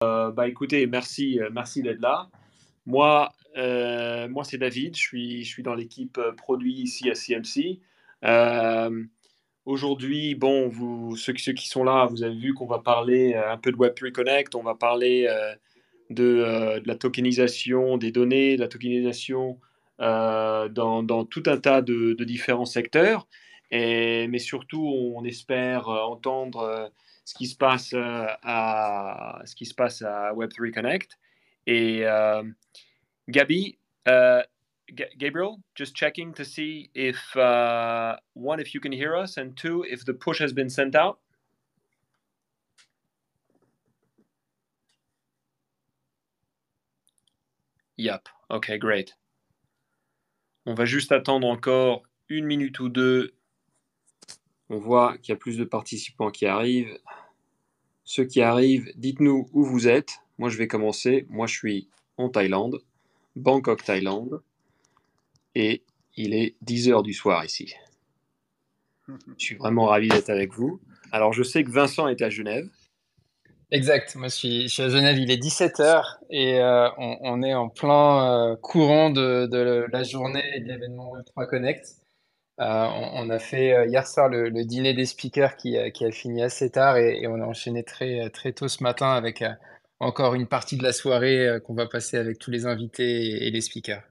bah écoutez, merci, merci d'être là. Moi, moi c'est David, je suis, je suis dans l'équipe produit ici à CMC. Aujourd'hui, bon, vous, ceux, qui sont là, vous avez vu qu'on va parler un peu de Web3 Connect, on va parler de, de, la tokenisation des données, de la tokenisation dans, dans, tout un tas de, de différents secteurs. Et, mais surtout, on espère entendre ce qui se passe à ce qui se passe à Web3 Connect. Et Gabi, uh, Gabriel, just checking to see if uh, one, if you can hear us, and two, if the push has been sent out. Yep. Okay, great. On va juste attendre encore une minute ou deux. On voit qu'il y a plus de participants qui arrivent. Ceux qui arrivent, dites-nous où vous êtes. Moi, je vais commencer. Moi, je suis en Thaïlande. Bangkok, Thaïlande. Et il est 10 heures du soir ici. Je suis vraiment ravi d'être avec vous. Alors, je sais que Vincent est à Genève. Exact. Moi, je suis, à Genève. Il est 17 heures et euh, on, est en plein euh, courant de, la journée et de l'événement Web3 Connect. Euh, on, a fait hier soir le, dîner des speakers qui, a fini assez tard et, on a enchaîné très, très tôt ce matin avec encore une partie de la soirée euh, qu'on va passer avec tous les invités et, les speakers.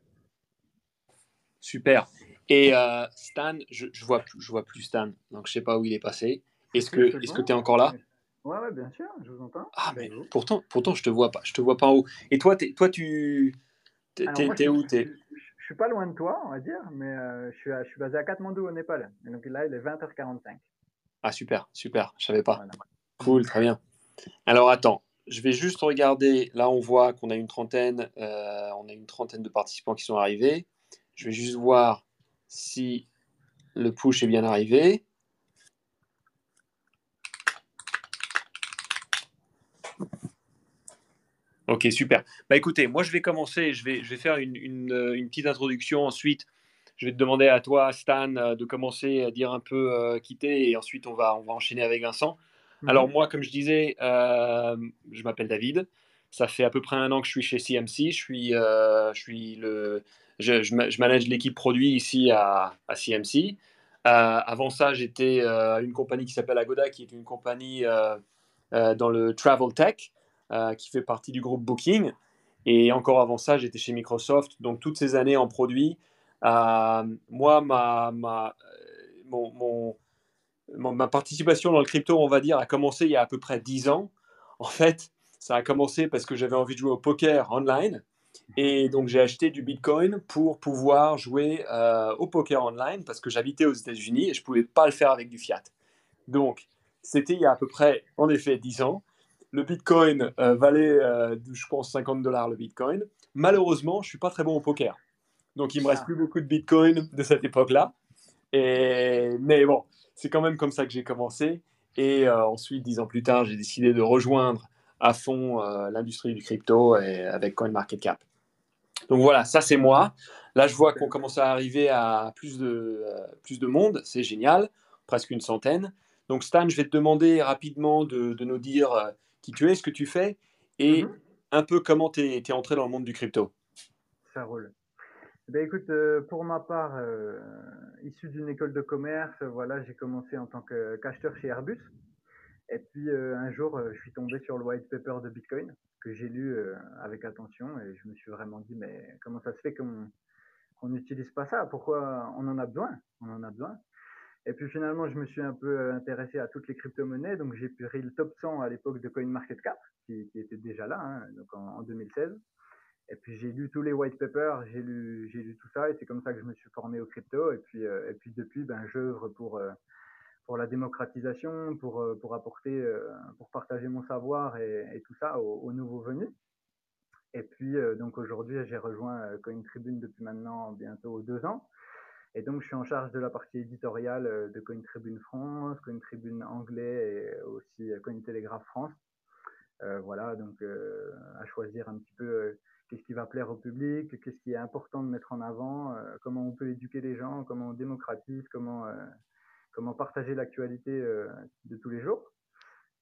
Super. Et euh, Stan, je, je vois plus, je vois plus Stan, donc je sais pas où il est passé. Est-ce que est-ce que tu es encore là? Ouais, ouais, bien sûr, je vous entends. Ah mais pourtant pourtant je te vois pas, je te vois pas en haut. Et toi toi tu t'es où t'es je, suis pas loin de toi, on va dire, mais euh, je, suis je suis basé à Katmandou au Népal. Et donc là, il est 20h45. Ah super, super, je savais pas. Cool, très bien. Alors attends, je vais juste regarder. Là, on voit qu'on a une trentaine, euh, on a une trentaine de participants qui sont arrivés. Je vais juste voir si le push est bien arrivé. Ok, super. Bah écoutez, moi je vais commencer, je vais, je vais faire une, une, petite introduction. Ensuite, je vais te demander à toi, Stan, euh, de commencer à dire un peu euh, quitter et ensuite on va, on va enchaîner avec Vincent. Mhm. Alors moi, comme je disais, euh, je m'appelle David. Ça fait à peu près un an que je suis chez CMC. Je suis, euh, je suis le, je, je, manage l'équipe produit ici à, à CMC. Euh, avant ça, j'étais une compagnie qui s'appelle Agoda, qui est une compagnie dans le travel tech, qui fait partie du groupe Booking. Et encore avant ça, j'étais chez Microsoft. Donc toutes ces années en produit, moi, ma, ma mon, mon ma participation dans le crypto, on va dire, a commencé il y a à peu près 10 ans. En fait, ça a commencé parce que j'avais envie de jouer au poker online. Et donc, j'ai acheté du Bitcoin pour pouvoir jouer euh, au poker online parce que j'habitais aux États-Unis et je ne pouvais pas le faire avec du fiat. Donc, c'était il y a à peu près, en effet, 10 ans. Le Bitcoin euh, valait, euh, je pense, 50 dollars le Bitcoin. Malheureusement, je ne suis pas très bon au poker. Donc, il me reste ah. plus beaucoup de Bitcoin de cette époque-là. Et... Mais bon, c'est quand même comme ça que j'ai commencé. Et euh, ensuite, dix ans plus tard, j'ai décidé de rejoindre à fond l'industrie du crypto et, avec CoinMarketCap. Donc voilà, ça c'est moi. Là, je vois qu'on commence à arriver à plus de, plus de monde. C'est génial, presque une centaine. Donc Stan, je vais te demander rapidement de, de nous dire qui tu es, ce que tu fais et mm-hmm. un peu comment tu es, es entré dans le monde du crypto. Ça roule. Ben écoute, euh, pour ma part, euh, issu d'une école de commerce, voilà, j'ai commencé en tant qu'acheteur chez Airbus. Et puis euh, un jour, je suis tombé sur le white paper de Bitcoin que j'ai lu avec attention et je me suis vraiment dit mais comment ça se fait qu'on n'utilise pas ça? Pourquoi on en a besoin? On en a besoin. Et puis finalement, je me suis un peu intéressé à toutes les crypto-monnaies, donc j'ai pris le top 100 à l'époque de CoinMarketCap, qui, qui était déjà là, hein, donc en 2016. Et puis j'ai lu tous les white papers, j'ai lu, tout ça, et c'est comme ça que je me suis formé au crypto. Et puis, euh, et puis depuis, ben, j'œuvre pour, euh, pour la démocratisation, pour, euh, apporter, pour partager mon savoir et, tout ça aux, nouveaux venus. Et puis donc aujourd'hui, j'ai rejoint CoinTribune depuis maintenant bientôt deux ans. Et donc je suis en charge de la partie éditoriale de CoinTribune France, CoinTribune anglais et aussi CoinTelegraph France. voilà, donc à choisir un petit peu qu'est-ce qui va plaire au public, qu'est-ce qui est important de mettre en avant, euh, comment on peut éduquer les gens, comment on démocratise, comment, euh, comment partager l'actualité euh, de tous les jours.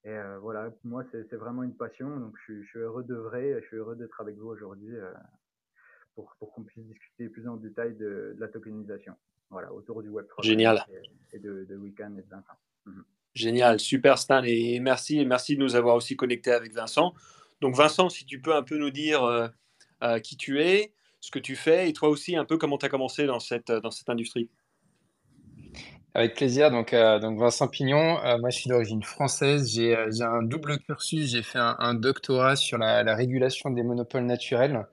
Et voilà, moi, c'est vraiment une passion. Donc, je, suis heureux de vrai. Je suis heureux d'être avec vous aujourd'hui pour, pour qu'on puisse discuter plus en détail de, la tokenisation. Voilà, autour du Web3. Génial. Et, de, de Weekend et de Vincent. Mhm. Génial, super Stan. Et merci, et merci de nous avoir aussi connectés avec Vincent. Donc, Vincent, si tu peux un peu nous dire qui tu es, ce que tu fais et toi aussi un peu comment tu as commencé dans cette, dans cette industrie. Avec plaisir. Donc, euh, donc Vincent Pignon, euh, moi je suis d'origine française. J'ai euh, un double cursus. J'ai fait un, doctorat sur la, la, régulation des monopoles naturels.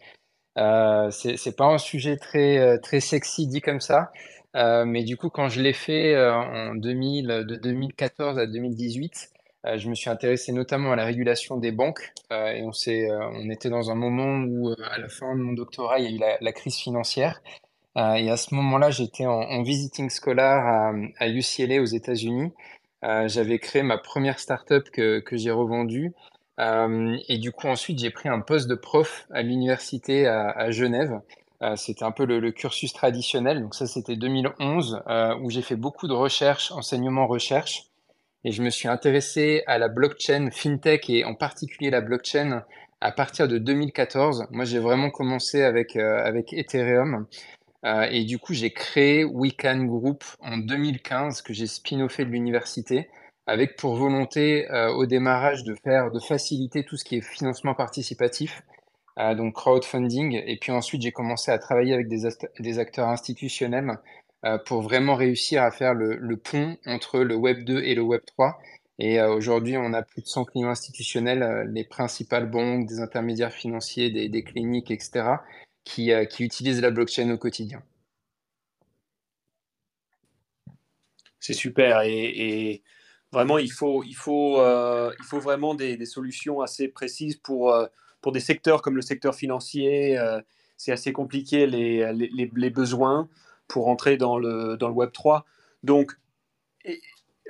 C'est pas un sujet très, très sexy dit comme ça. mais du coup, quand je l'ai fait en 2000, de 2014 à 2018, je me suis intéressé notamment à la régulation des banques. et on, on était dans un moment où, à la fin de mon doctorat, il y a eu la, crise financière. Euh, et à ce moment-là, j'étais en, en, visiting scholar à, UCLA aux États-Unis. Euh, j'avais créé ma première startup que, que j'ai revendue. Euh, et du coup, ensuite, j'ai pris un poste de prof à l'université à, Genève. Euh, c'était un peu le, cursus traditionnel. Donc ça, c'était 2011, euh, où j'ai fait beaucoup de recherche, enseignement-recherche. Et je me suis intéressé à la blockchain, fintech et en particulier la blockchain à partir de 2014. Moi, j'ai vraiment commencé avec, avec Ethereum. Et du coup, j'ai créé Wecan Group en 2015, que j'ai spin-offé de l'université, avec pour volonté euh, au démarrage de faire, de faciliter tout ce qui est financement participatif, euh, donc crowdfunding. Et puis ensuite, j'ai commencé à travailler avec des, acteurs institutionnels pour vraiment réussir à faire le, pont entre le Web 2 et le Web 3. Et aujourd'hui, on a plus de 100 clients institutionnels, les principales banques, des intermédiaires financiers, des, cliniques, etc qui, euh, qui utilisent la blockchain au quotidien. C'est super et, vraiment il faut, il faut, euh, il faut vraiment des, solutions assez précises pour, euh, pour des secteurs comme le secteur financier. c'est assez compliqué les, les, besoins pour entrer dans le, dans le Web 3. Donc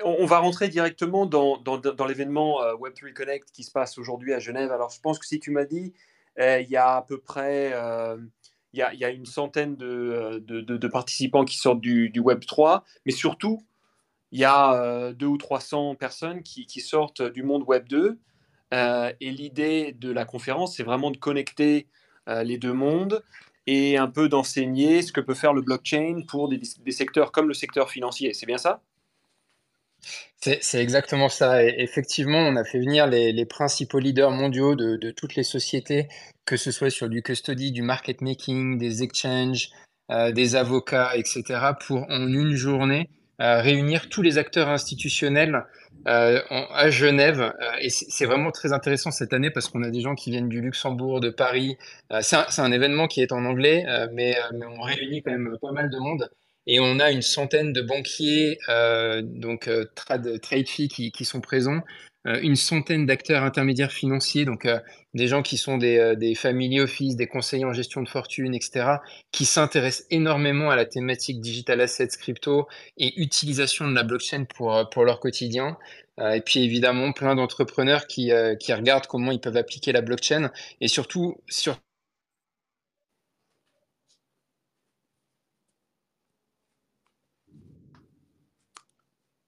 on va rentrer directement dans, dans, l'événement Web3 Connect qui se passe aujourd'hui à Genève. Alors, je pense que si tu m'as dit euh, il y a à peu près euh, il y, a, il y, a, une centaine de, de, de, participants qui sortent du, du, Web 3, mais surtout, il y a euh, deux ou 300 personnes qui, sortent du monde Web 2. Euh, et l'idée de la conférence, c'est vraiment de connecter euh, les deux mondes et un peu d'enseigner ce que peut faire le blockchain pour des, secteurs comme le secteur financier. C'est bien ça? C'est exactement ça. Effectivement, on a fait venir les, principaux leaders mondiaux de, toutes les sociétés, que ce soit sur du custody, du market making, des exchanges, des avocats, etc., pour en une journée réunir tous les acteurs institutionnels euh, à Genève. Euh, et c'est vraiment très intéressant cette année parce qu'on a des gens qui viennent du Luxembourg, de Paris. Euh, c'est un, événement qui est en anglais, mais, on réunit quand même pas mal de monde. Et on a une centaine de banquiers, donc trade, qui, qui, sont présents, une centaine d'acteurs intermédiaires financiers, donc euh, des gens qui sont des, euh, des family office, des conseillers en gestion de fortune, etc., qui s'intéressent énormément à la thématique digital assets, crypto et utilisation de la blockchain pour, pour leur quotidien. et puis évidemment, plein d'entrepreneurs qui, qui regardent comment ils peuvent appliquer la blockchain et surtout sur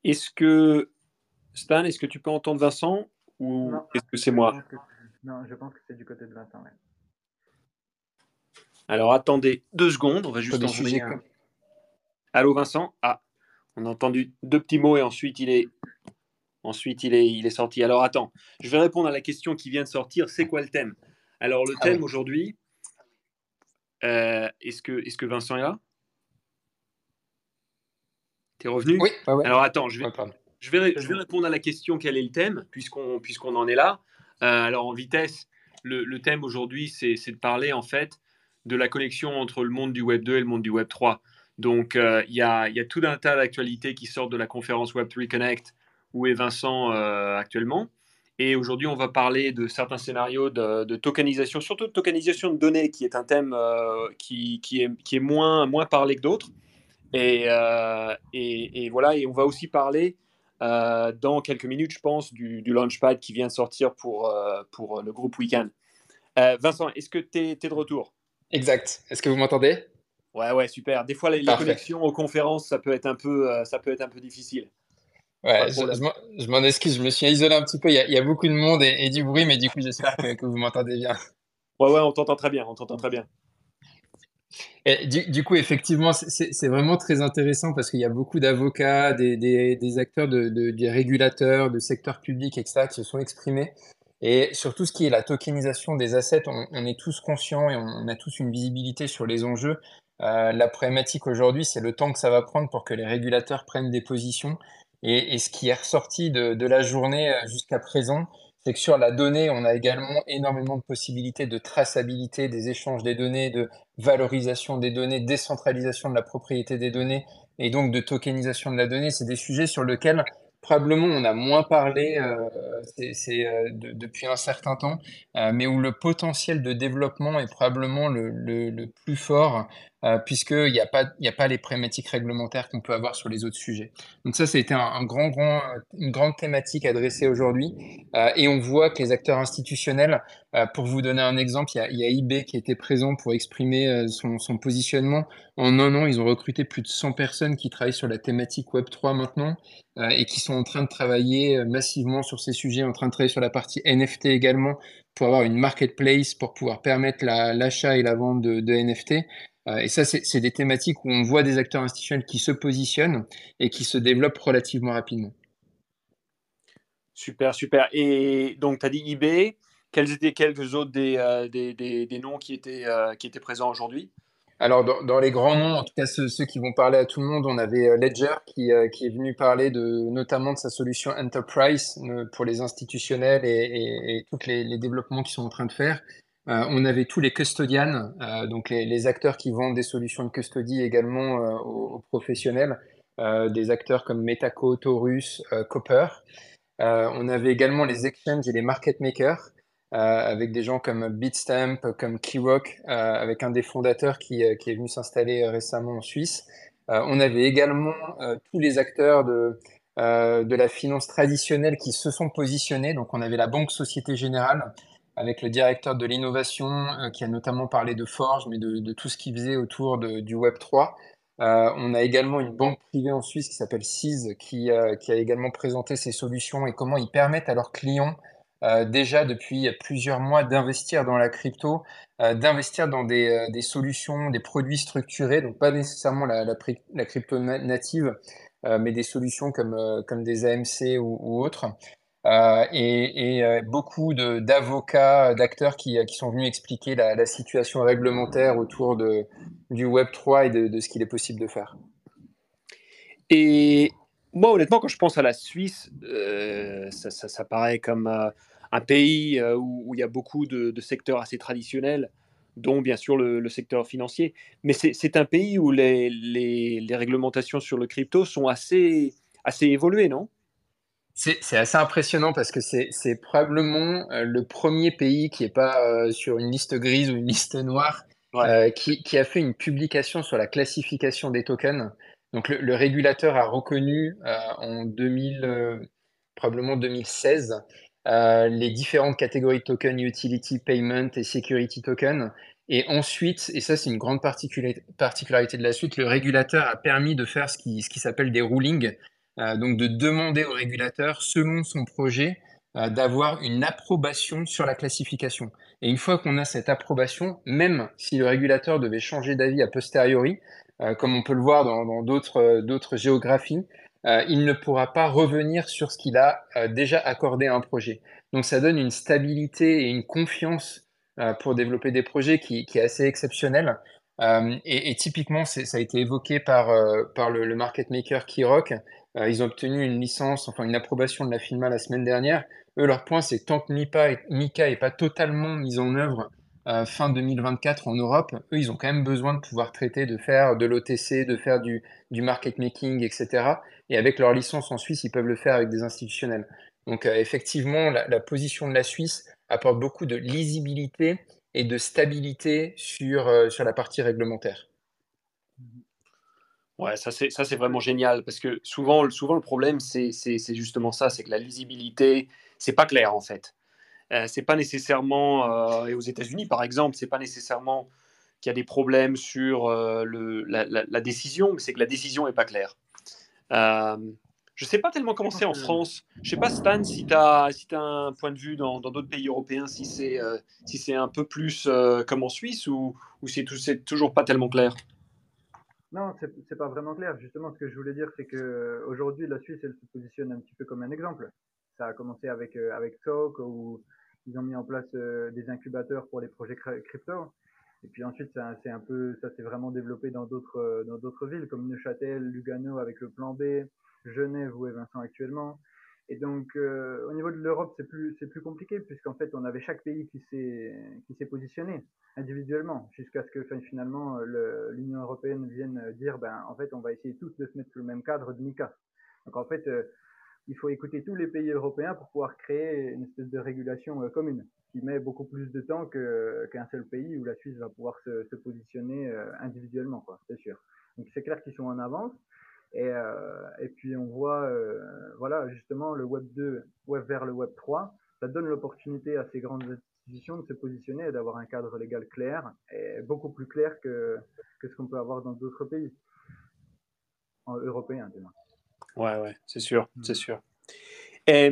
Est-ce que, Stan, est-ce que tu peux entendre Vincent ou est-ce que c'est moi Non, je pense que c'est du côté de Vincent. Alors attendez deux secondes, on va juste envoyer un... Allô Vincent? Ah, on a entendu deux petits mots et ensuite il est ensuite il est, il est sorti. Alors attends, je vais répondre à la question qui vient de sortir. C'est quoi le thème? Alors le ah thème aujourd'hui, euh, est-ce que, est que Vincent est là? Revenu? Oui. Alors attends, je vais, je, vais, je vais répondre à la question quel est le thème, puisqu'on puisqu'on en est là. Euh, alors en vitesse, le, le thème aujourd'hui, c'est de parler en fait de la connexion entre le monde du Web 2 et le monde du Web 3. Donc euh, il y, a, y, a, tout un tas d'actualités qui sortent de la conférence Web3 Connect, où est Vincent euh, actuellement. Et aujourd'hui, on va parler de certains scénarios de, de, tokenisation, surtout de tokenisation de données, qui est un thème euh, qui, qui, est, qui, est, moins, moins parlé que d'autres. Et, et, et, voilà, et on va aussi parler euh, dans quelques minutes, je pense, du, du, Launchpad qui vient de sortir pour, euh, pour le groupe Weekend. Euh, Vincent, est-ce que tu es, es, de retour? Exact. Est-ce que vous m'entendez? Ouais, ouais, super. Des fois, les, les, connexions aux conférences, ça peut être un peu, ça peut être un peu difficile. Ouais, je, m'en excuse, je me suis isolé un petit peu. Il y a, beaucoup de monde et, du bruit, mais du coup, j'espère que, vous m'entendez bien. Ouais, ouais, on t'entend très bien, on t'entend très bien. Du, coup, effectivement, c'est vraiment très intéressant parce qu'il y a beaucoup d'avocats, des, acteurs, de, des régulateurs, de secteur public, etc., qui se sont exprimés. Et sur tout ce qui est la tokenisation des assets, on, est tous conscients et on, a tous une visibilité sur les enjeux. Euh, la problématique aujourd'hui, c'est le temps que ça va prendre pour que les régulateurs prennent des positions. Et, ce qui est ressorti de, la journée euh, jusqu'à présent, c'est que sur la donnée, on a également énormément de possibilités de traçabilité des échanges des données, de valorisation des données, décentralisation de la propriété des données et donc de tokenisation de la donnée. C'est des sujets sur lesquels probablement on a moins parlé euh, euh, depuis un certain temps, euh, mais où le potentiel de développement est probablement le, le, le plus fort, euh, puisqu'il n'y a, pas, a pas les problématiques réglementaires qu'on peut avoir sur les autres sujets. Donc ça, été un, un grand, grand, une grande thématique adressée aujourd'hui, euh, et on voit que les acteurs institutionnels, euh, pour vous donner un exemple, il y a, y a eBay qui était présent pour exprimer son, son positionnement. En un an, ils ont recruté plus de 100 personnes qui travaillent sur la thématique Web3 maintenant. Euh, et qui sont en train de travailler euh, massivement sur ces sujets, en train de travailler sur la partie NFT également pour avoir une marketplace pour pouvoir permettre l'achat et la vente de, de NFT. Euh, et ça, c'est des thématiques où on voit des acteurs institutionnels qui se positionnent et qui se développent relativement rapidement. Super, super. Et donc, tu as dit eBay. Quels étaient quelques autres des, des, des, des noms qui étaient, qui étaient présents aujourd'hui? Alors, dans, les grands noms, en tout cas ceux, qui vont parler à tout le monde, on avait euh, Ledger qui, euh, qui est venu parler de, notamment de sa solution Enterprise euh, pour les institutionnels et, et, tous les, développements qu'ils sont en train de faire. On avait tous les custodians, donc les, acteurs qui vendent des solutions de custody également aux, professionnels, des acteurs comme Metaco, Taurus, Copper. on avait également les exchanges et les market makers. Euh, avec des gens comme Bitstamp, comme Keyrock, euh, avec un des fondateurs qui, euh, qui est venu s'installer récemment en Suisse. on avait également tous les acteurs de, de la finance traditionnelle qui se sont positionnés. Donc on avait la Banque Société Générale avec le directeur de l'innovation qui a notamment parlé de Forge, mais de, tout ce qu'il faisait autour du Web 3. Euh, on a également une banque privée en Suisse qui s'appelle CIS qui, qui, a également présenté ses solutions et comment ils permettent à leurs clients euh, déjà depuis plusieurs mois d'investir dans la crypto, euh, d'investir dans des, euh, solutions, des produits structurés, donc pas nécessairement la, crypto native, mais des solutions comme, des AMC ou autres. Et, et beaucoup d'avocats, d'acteurs qui, sont venus expliquer la, situation réglementaire autour du Web3 et de, ce qu'il est possible de faire. Et moi, honnêtement, quand je pense à la Suisse, ça, paraît comme un pays euh, où, il y a beaucoup de, secteurs assez traditionnels, dont bien sûr le, secteur financier. Mais c'est un pays où les, les, réglementations sur le crypto sont assez, assez évoluées, non? C'est assez impressionnant parce que c'est probablement euh, le premier pays qui n'est pas euh, sur une liste grise ou une liste noire qui, qui, a fait une publication sur la classification des tokens. Donc le, régulateur a reconnu en 2000, probablement 2016 euh, les différentes catégories de tokens, utility, payment et security token. Et ensuite, et ça c'est une grande particularité de la suite, le régulateur a permis de faire ce qui, ce qui s'appelle des rulings, euh, donc de demander au régulateur, selon son projet, euh, d'avoir une approbation sur la classification. Et une fois qu'on a cette approbation, même si le régulateur devait changer d'avis a posteriori, euh, comme on peut le voir dans d'autres géographies, euh, il ne pourra pas revenir sur ce qu'il a euh, déjà accordé à un projet. Donc ça donne une stabilité et une confiance euh, pour développer des projets qui, qui est assez exceptionnelle. Et, typiquement, ça a été évoqué par, par le, le, market maker Keyrock. Ils ont obtenu une licence, enfin une approbation de la FINMA la semaine dernière. Eux, leur point, c'est tant que Mika n'est pas totalement mise en œuvre euh, fin 2024 en Europe, eux, ils ont quand même besoin de pouvoir traiter, de faire de l'OTC, de faire du, market making, etc. Et avec leur licence en Suisse, ils peuvent le faire avec des institutionnels. Donc euh, effectivement, la, position de la Suisse apporte beaucoup de lisibilité et de stabilité sur, euh, sur la partie réglementaire. Ouais, ça c'est, ça c'est vraiment génial parce que souvent, souvent le problème c'est, justement ça, c'est que la lisibilité, c'est pas clair en fait. Euh, c'est pas nécessairement, euh, et aux États-Unis par exemple, c'est pas nécessairement qu'il y a des problèmes sur euh, le, la, décision, mais c'est que la décision n'est pas claire. Je sais pas tellement comment c'est en France. Je sais pas, Stan, si tu as, si as un point de vue dans d'autres pays européens, si c'est si c'est un peu plus comme en Suisse ou, ou c'est toujours pas tellement clair Non, ce n'est pas vraiment clair. Justement, ce que je voulais dire, c'est qu'aujourd'hui, la Suisse, elle se positionne un petit peu comme un exemple. Ça a commencé avec, euh, avec SOC, où ils ont mis en place des incubateurs pour les projets crypto. Et puis ensuite, c'est un, peu, ça s'est vraiment développé dans d'autres dans d'autres villes comme Neuchâtel, Lugano avec le plan B, Genève où est Vincent actuellement. Et donc, euh, au niveau de l'Europe, c'est plus, compliqué puisqu'en fait, on avait chaque pays qui s'est, positionné individuellement jusqu'à ce que finalement l'Union européenne vienne dire, ben, en fait, on va essayer tous de se mettre sous le même cadre de MICA. Donc, en fait, euh, il faut écouter tous les pays européens pour pouvoir créer une espèce de régulation euh, commune qui met beaucoup plus de temps qu'un seul pays où la Suisse va pouvoir se, se positionner individuellement, quoi, c'est sûr. Donc, c'est clair qu'ils sont en avance. Et, euh, et puis on voit, euh, voilà, justement, le Web 2 web vers le Web 3, ça donne l'opportunité à ces grandes institutions de se positionner et d'avoir un cadre légal clair, et beaucoup plus clair que, que ce qu'on peut avoir dans d'autres pays en, européens. Ouais, ouais, c'est sûr, mm. c'est sûr. Et,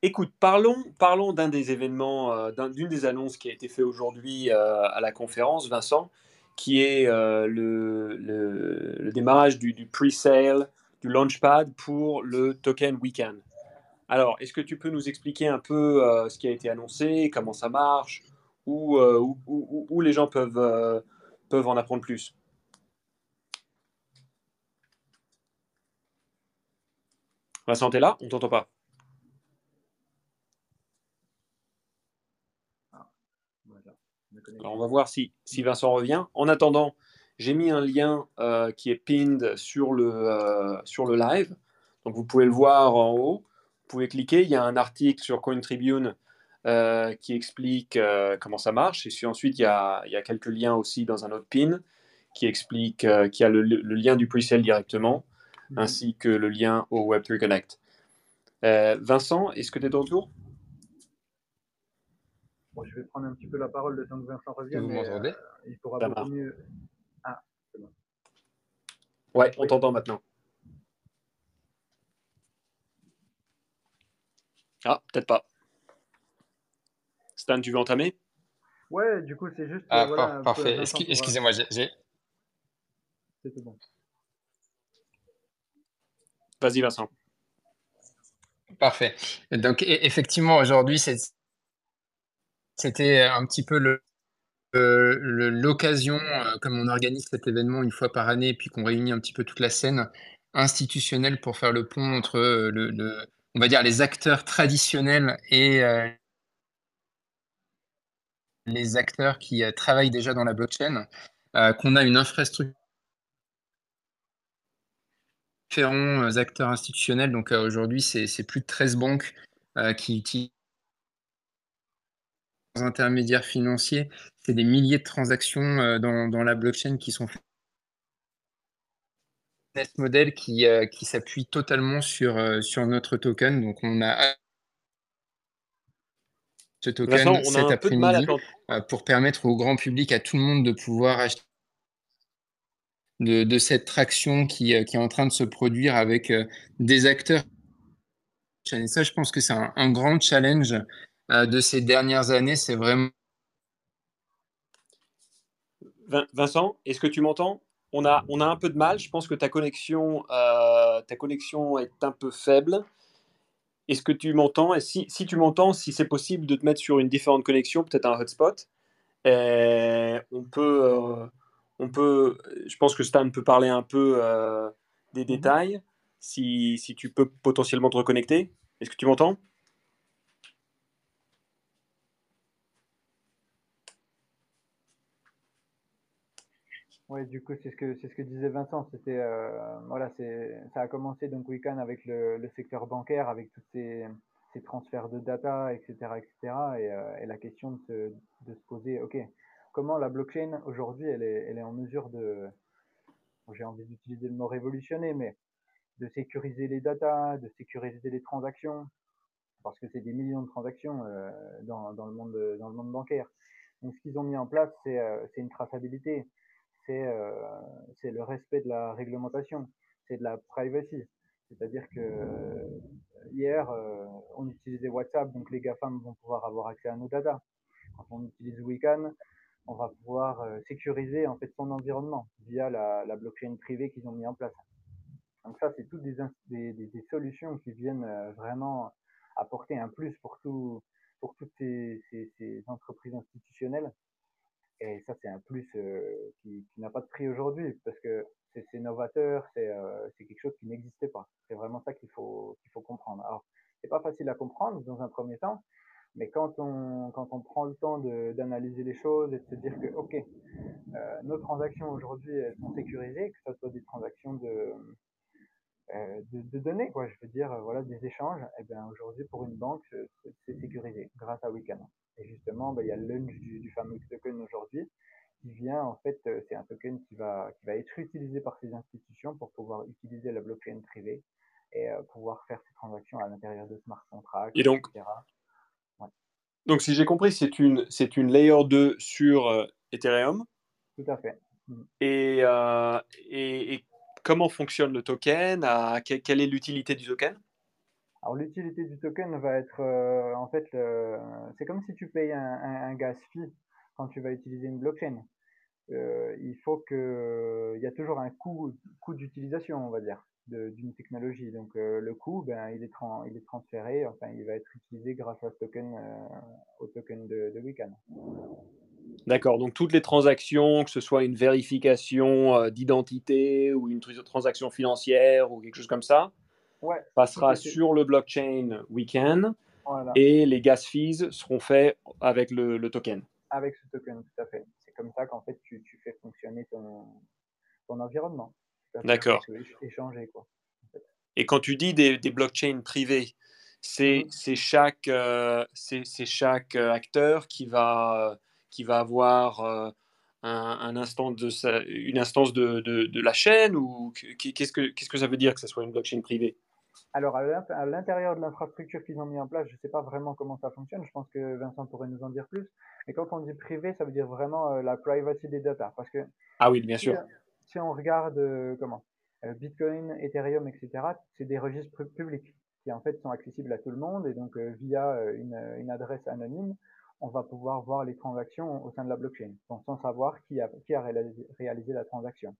écoute, parlons, parlons d'un des événements, euh, d'une des annonces qui a été fait aujourd'hui à la conférence, Vincent qui est euh, le, le, démarrage du, du pre-sale, du launchpad pour le token weekend. Alors, est-ce que tu peux nous expliquer un peu euh, ce qui a été annoncé, comment ça marche, où, euh, où, où, les gens peuvent, peuvent en apprendre plus? Vincent, t'es là? On t'entend pas. Alors on va voir si, si Vincent revient. En attendant, j'ai mis un lien euh, qui est pinned sur le, euh, sur le live. Donc vous pouvez le voir en haut. Vous pouvez cliquer. Il y a un article sur Coin Tribune euh, qui explique comment ça marche. Et puis ensuite, il y, a, il y, a, quelques liens aussi dans un autre pin qui explique qu'il y a le, lien du pre-sale directement, mhm. ainsi que le lien au Web3 Connect. Vincent, est-ce que tu es de retour? Bon, je vais prendre un petit peu la parole de temps que Vincent revienne. Vous m'entendez? euh, Il pourra beaucoup mieux. Ah, c'est bon. Ouais, on t'entend maintenant. Ah, peut-être pas. Stan, tu veux entamer? Ouais, du coup, c'est juste. Ah, voilà, parfait. Excusez-moi, j'ai. C'était bon. Vas-y, Vincent. Parfait. Donc, e-, effectivement, aujourd'hui, c'est c'était un petit peu l'occasion, euh, comme on organise cet événement une fois par année, puis qu'on réunit un petit peu toute la scène institutionnelle pour faire le pont entre euh, le, on va dire les acteurs traditionnels et euh, les acteurs qui travaillent déjà dans la blockchain, qu'on a une infrastructure différents acteurs institutionnels. Donc aujourd'hui, c'est plus de 13 banques qui utilisent intermédiaires financiers, c'est des milliers de transactions euh, dans, dans, la blockchain qui sont faites. Un modèle qui, euh, qui s'appuie totalement sur, euh, sur notre token. Donc, on a ce token cet après-midi pour permettre au grand public, à tout le monde de pouvoir acheter de, de cette traction qui, qui, est en train de se produire avec des acteurs. Et ça, je pense que c'est un, un, grand challenge de ces dernières années, c'est vraiment. Vincent, est-ce que tu m'entends? On a, on a un peu de mal. Je pense que ta connexion, euh, ta connexion est un peu faible. Est-ce que tu m'entends? Et si, si, tu m'entends, si c'est possible de te mettre sur une différente connexion, peut-être un hotspot, on peut, euh, on peut. Je pense que Stan peut parler un peu des mhm. détails. Si, si, tu peux potentiellement te reconnecter. Est-ce que tu m'entends? Oui, du coup, c'est ce que c'est ce que disait Vincent. C'était euh, voilà, c'est ça a commencé donc avec le, le, secteur bancaire, avec tous ces, ces, transferts de data, etc., etc. Et, euh, et la question de se, de se poser, ok, comment la blockchain aujourd'hui, elle est, elle est en mesure de, j'ai envie d'utiliser le mot révolutionner, mais de sécuriser les data, de sécuriser les transactions, parce que c'est des millions de transactions euh, dans, dans, le monde dans le monde bancaire. Donc, ce qu'ils ont mis en place, c'est une traçabilité c'est euh, c'est le respect de la réglementation, c'est de la privacy, C'est-à-dire que hier, on utilisait WhatsApp, donc les GAFAM vont pouvoir avoir accès à nos data. Quand on utilise Wecan, on va pouvoir sécuriser en fait son environnement via la, blockchain privée qu'ils ont mis en place. Donc ça, c'est toutes des, des, solutions qui viennent vraiment apporter un plus pour, tout, pour toutes ces, ces entreprises institutionnelles. Et ça, c'est un plus qui, qui n'a pas de prix aujourd'hui parce que c'est novateur, c'est quelque chose qui n'existait pas. C'est vraiment ça qu'il faut, qu'il faut comprendre. Alors, c'est pas facile à comprendre dans un premier temps, mais quand on, quand on prend le temps d'analyser les choses et de se dire que, OK, euh, nos transactions aujourd'hui, sont sécurisées, que ce soit des transactions de, euh, de, données, quoi, je veux dire, voilà, des échanges, et eh bien aujourd'hui, pour une banque, c'est sécurisé grâce à Wecan. Et justement, ben, il y a le lunch du, du fameux token aujourd'hui qui vient, en fait, euh, c'est un token qui va, qui va être utilisé par ces institutions pour pouvoir utiliser la blockchain privée et pouvoir faire ces transactions à l'intérieur de smart contracts, et donc, etc. Donc, si j'ai compris, c'est une, c'est une layer 2 sur euh, Ethereum. Tout à fait. Mm. Euh, et, et, comment fonctionne le token? À, Quelle est l'utilité du token? Alors, l'utilité du token va être, euh, en fait, c'est comme si tu payes un, un, gas fee quand tu vas utiliser une blockchain. il faut que, il y a toujours un coût, coût d'utilisation, on va dire d'une technologie. Donc euh, le coût, ben, il, est il est transféré, il va être utilisé grâce à token, euh, au token de, de. D'accord, donc toutes les transactions, que ce soit une vérification euh, d'identité ou une transaction financière ou quelque chose comme ça, ouais, passera sur le blockchain Wecan et les gas fees seront faits avec le, le, token. Avec ce token, tout à fait. C'est comme ça qu'en fait tu, tu, fais fonctionner ton, ton environnement. D'accord. Échanger, quoi. Et quand tu dis des, des blockchains privées, c'est mmh chaque, euh, c'est chaque euh, acteur qui va, qui va avoir euh, un, un, instant de sa, une instance de, de, de la chaîne ou qu'est-ce que, qu'est-ce que ça veut dire que ce soit une blockchain privée? Alors, à l'intérieur de l'infrastructure qu'ils ont mis en place, je ne sais pas vraiment comment ça fonctionne. Je pense que Vincent pourrait nous en dire plus. Mais quand on dit privé, ça veut dire vraiment la privacy des data. Parce que ah oui, bien sûr si on regarde euh, comment euh, Bitcoin, Ethereum, etc., c'est des registres publics qui en fait sont accessibles à tout le monde et donc euh, via une, une, adresse anonyme, on va pouvoir voir les transactions au sein de la blockchain, sans savoir qui a, qui a réalisé, réalisé la transaction.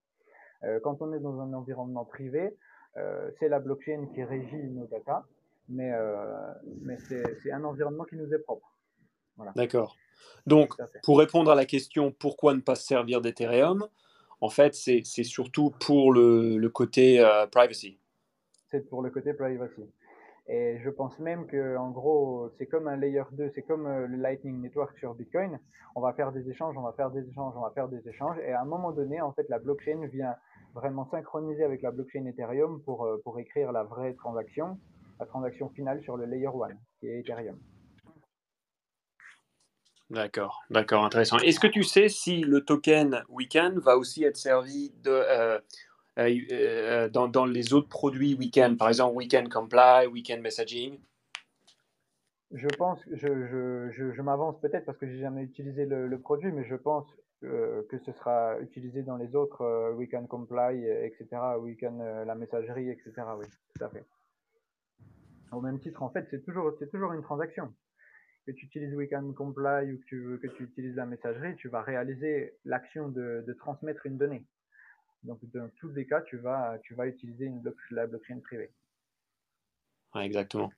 quand on est dans un environnement privé, c'est la blockchain qui régit nos data, mais, mais c'est un environnement qui nous est propre. Voilà. D'accord. Donc, pour répondre à la question pourquoi ne pas se servir d'Ethereum, en fait, c'est surtout pour le, le côté euh, privacy. C'est pour le côté privacy. Et je pense même que, en gros, c'est comme un layer 2, c'est comme euh, le Lightning Network sur Bitcoin. On va faire des échanges, on va faire des échanges, on va faire des échanges. Et à un moment donné, en fait, la blockchain vient vraiment synchroniser avec la blockchain Ethereum pour, euh, pour écrire la vraie transaction, la transaction finale sur le layer 1, qui est Ethereum. D'accord, d'accord, intéressant. Est-ce que tu sais si le token Weekend va aussi être servi de, euh, euh, euh, dans, dans, les autres produits Weekend, par exemple Weekend Comply, Weekend Messaging? Je pense, je, je, je, m'avance peut-être parce que j'ai jamais utilisé le, le, produit, mais je pense que ce sera utilisé dans les autres Weekend Comply, etc., Weekend la messagerie, etc. Oui, tout à fait. Au même titre, en fait, c'est toujours, c'est toujours une transaction que tu utilises Weekend Comply ou que tu, que tu utilises la messagerie, tu vas réaliser l'action de, de, transmettre une donnée. Donc, dans tous les cas, tu vas, tu vas utiliser une bloc, la blockchain privée. Ouais, exactement.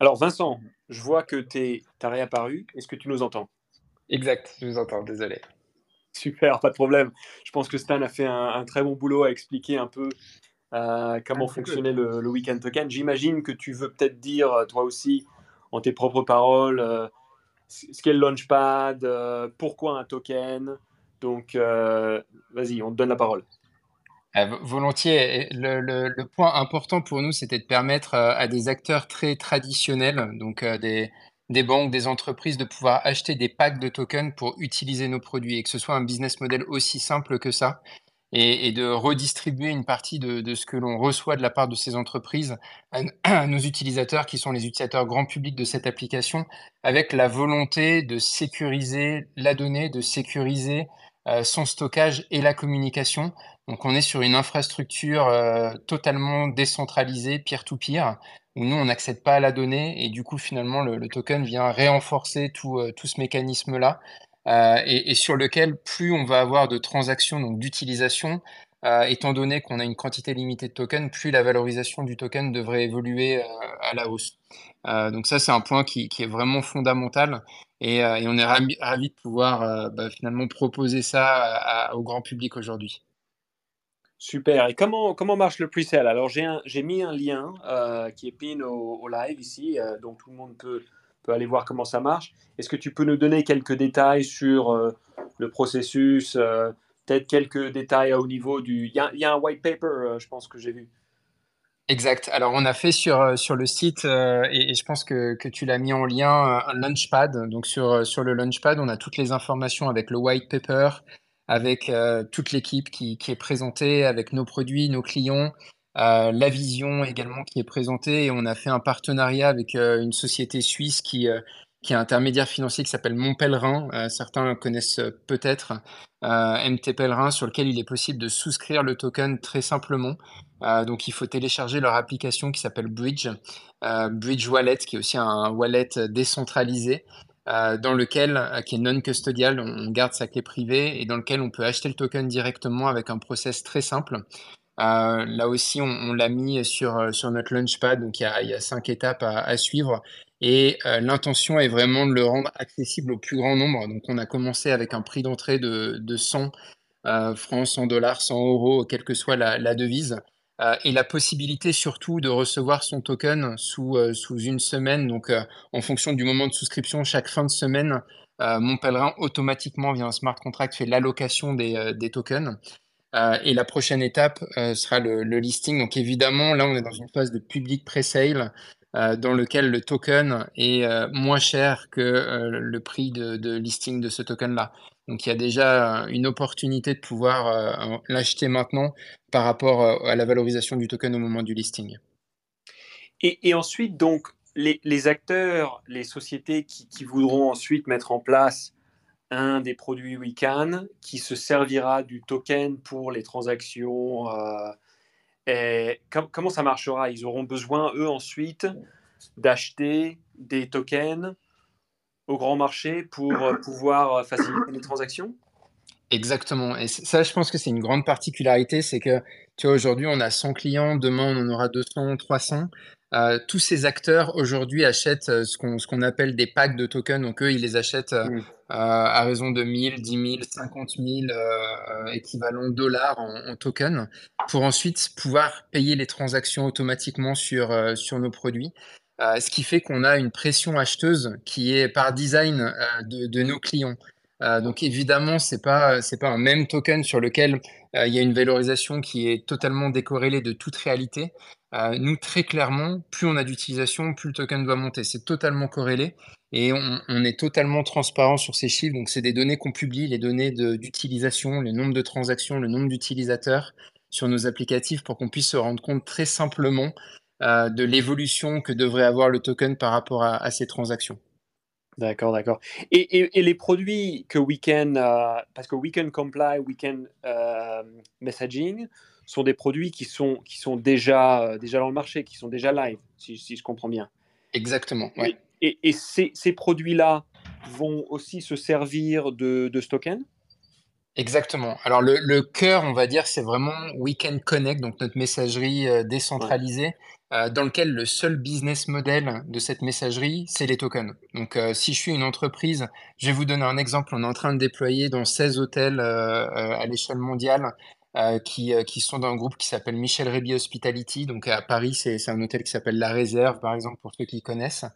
Alors, Vincent, je vois que tu as réapparu. Est-ce que tu nous entends? Exact, je vous entends, désolé. Super, pas de problème. Je pense que Stan a fait un, un très bon boulot à expliquer un peu euh, comment fonctionnait le, le, Weekend Token. J'imagine que tu veux peut-être dire, toi aussi, en tes propres paroles euh, ce qu'est le Launchpad, euh, pourquoi un token. Donc, euh, vas-y, on te donne la parole. volontiers. Le, le, point important pour nous, c'était de permettre à des acteurs très traditionnels, donc des, des, banques, des entreprises, de pouvoir acheter des packs de tokens pour utiliser nos produits et que ce soit un business model aussi simple que ça et, de redistribuer une partie de, ce que l'on reçoit de la part de ces entreprises à, à, nos utilisateurs qui sont les utilisateurs grand public de cette application avec la volonté de sécuriser la donnée, de sécuriser son stockage et la communication. Donc on est sur une infrastructure totalement décentralisée, peer-to-peer, où nous, on n'accède pas à la donnée et du coup, finalement, le, token vient renforcer tout, tout ce mécanisme-là. Et, et, sur lequel plus on va avoir de transactions, donc d'utilisation, euh, étant donné qu'on a une quantité limitée de tokens, plus la valorisation du token devrait évoluer euh, à la hausse. Euh, donc ça, c'est un point qui, est vraiment fondamental et, on est ravis de pouvoir bah, finalement proposer ça au grand public aujourd'hui. Super. Et comment, comment marche le pre-sale? Alors, j'ai mis un lien qui est pin au, live ici, donc tout le monde peut, peut aller voir comment ça marche. Est-ce que tu peux nous donner quelques détails sur le processus peut-être quelques détails au niveau du. Il y, a, un white paper, euh, je pense que j'ai vu. Exact. Alors, on a fait sur, euh, sur le site, euh, et, je pense que, que tu l'as mis en lien, un Launchpad. Donc, sur, sur le Launchpad, on a toutes les informations avec le white paper, avec toute l'équipe qui, est présentée, avec nos produits, nos clients, la vision également qui est présentée. Et on a fait un partenariat avec une société suisse qui, qui est intermédiaire financier qui s'appelle Mon Pèlerin. Euh, certains connaissent peut-être euh, MT Pèlerin, sur lequel il est possible de souscrire le token très simplement. Euh, donc, il faut télécharger leur application qui s'appelle Bridge, Bridge Wallet, qui est aussi un wallet décentralisé. Dans lequel, qui est non custodial, on garde sa clé privée et dans lequel on peut acheter le token directement avec un process très simple. là aussi, on, l'a mis sur, sur notre Launchpad, donc il y a, cinq étapes à, suivre. Et euh, l'intention est vraiment de le rendre accessible au plus grand nombre. Donc, on a commencé avec un prix d'entrée de, de 100 euh, francs, 100 dollars, 100 euros, quelle que soit la devise. Euh, et la possibilité surtout de recevoir son token sous, euh, sous une semaine. Donc, euh, en fonction du moment de souscription, chaque fin de semaine, mon pèlerin automatiquement via un smart contract fait l'allocation des, des tokens. et la prochaine étape sera le, le, listing. Donc évidemment, là, on est dans une phase de public pre-sale. Euh, dans lequel le token est euh, moins cher que euh, le prix de, listing de ce token-là. Donc il y a déjà une opportunité de pouvoir l'acheter maintenant par rapport à la valorisation du token au moment du listing. Et, ensuite, donc, les, acteurs, les sociétés qui, voudront ensuite mettre en place un des produits WeCan qui se servira du token pour les transactions et comment ça marchera? Ils auront besoin, eux, ensuite, d'acheter des tokens au grand marché pour euh, pouvoir euh, faciliter les transactions? Exactement. Et ça, je pense que c'est une grande particularité, c'est que, tu vois, aujourd'hui, on a 100 clients, demain, on en aura 200, 300. Euh, tous ces acteurs aujourd'hui achètent euh, ce qu'on appelle des packs de tokens. Donc eux, ils les achètent euh, mmh. À raison de 1000, 10 000, 50 000 équivalents dollars en, en tokens pour ensuite pouvoir payer les transactions automatiquement sur, sur nos produits. ce qui fait qu'on a une pression acheteuse qui est par design de, de nos clients. Euh, donc évidemment, c'est pas c'est pas un même token sur lequel euh, il y a une valorisation qui est totalement décorrélée de toute réalité. Euh, nous, très clairement, plus on a d'utilisation, plus le token doit monter. C'est totalement corrélé et on, est totalement transparent sur ces chiffres. Donc c'est des données qu'on publie, les données d'utilisation, le nombre de transactions, le nombre d'utilisateurs sur nos applicatifs pour qu'on puisse se rendre compte très simplement de l'évolution que devrait avoir le token par rapport à ces transactions. D'accord, d'accord. Et, les produits que Weekend, euh, parce que Weekend Comply, Weekend euh, Messaging, sont des produits qui sont, qui sont déjà, euh, déjà dans le marché, qui sont déjà live, si, je comprends bien. Exactement, Et, et, ces, ces produits-là vont aussi se servir de, de ce token Exactement. Alors le, le cœur, on va dire, c'est vraiment Weekend Connect, donc notre messagerie décentralisée. Euh, dans lequel le seul business model de cette messagerie, c'est les tokens. Donc, euh, si je suis une entreprise, je vais vous donner un exemple. On est en train de déployer dans 16 hôtels euh, à l'échelle mondiale qui, qui sont dans un groupe qui s'appelle Michel Réby Hospitality. Donc, à Paris, c'est un hôtel qui s'appelle La Réserve, par exemple, pour ceux qui connaissent.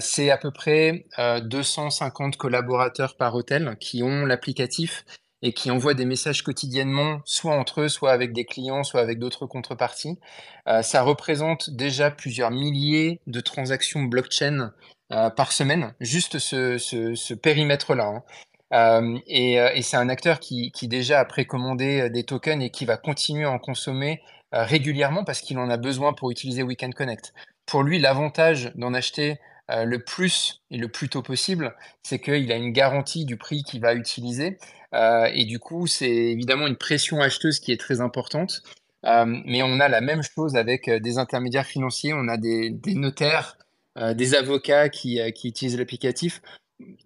c'est à peu près 250 collaborateurs par hôtel qui ont l'applicatif et qui envoient des messages quotidiennement, soit entre eux, soit avec des clients, soit avec d'autres contreparties. Euh, ça représente déjà plusieurs milliers de transactions blockchain euh, par semaine, juste ce, périmètre-là. Hein. Euh, et, c'est un acteur qui, qui, déjà a précommandé des tokens et qui va continuer à en consommer régulièrement parce qu'il en a besoin pour utiliser Weekend Connect. pour lui, l'avantage d'en acheter le plus et le plus tôt possible, c'est qu'il a une garantie du prix qu'il va utiliser. et du coup, c'est évidemment une pression acheteuse qui est très importante. mais on a la même chose avec des intermédiaires financiers, on a des, notaires, des avocats qui, qui utilisent l'applicatif.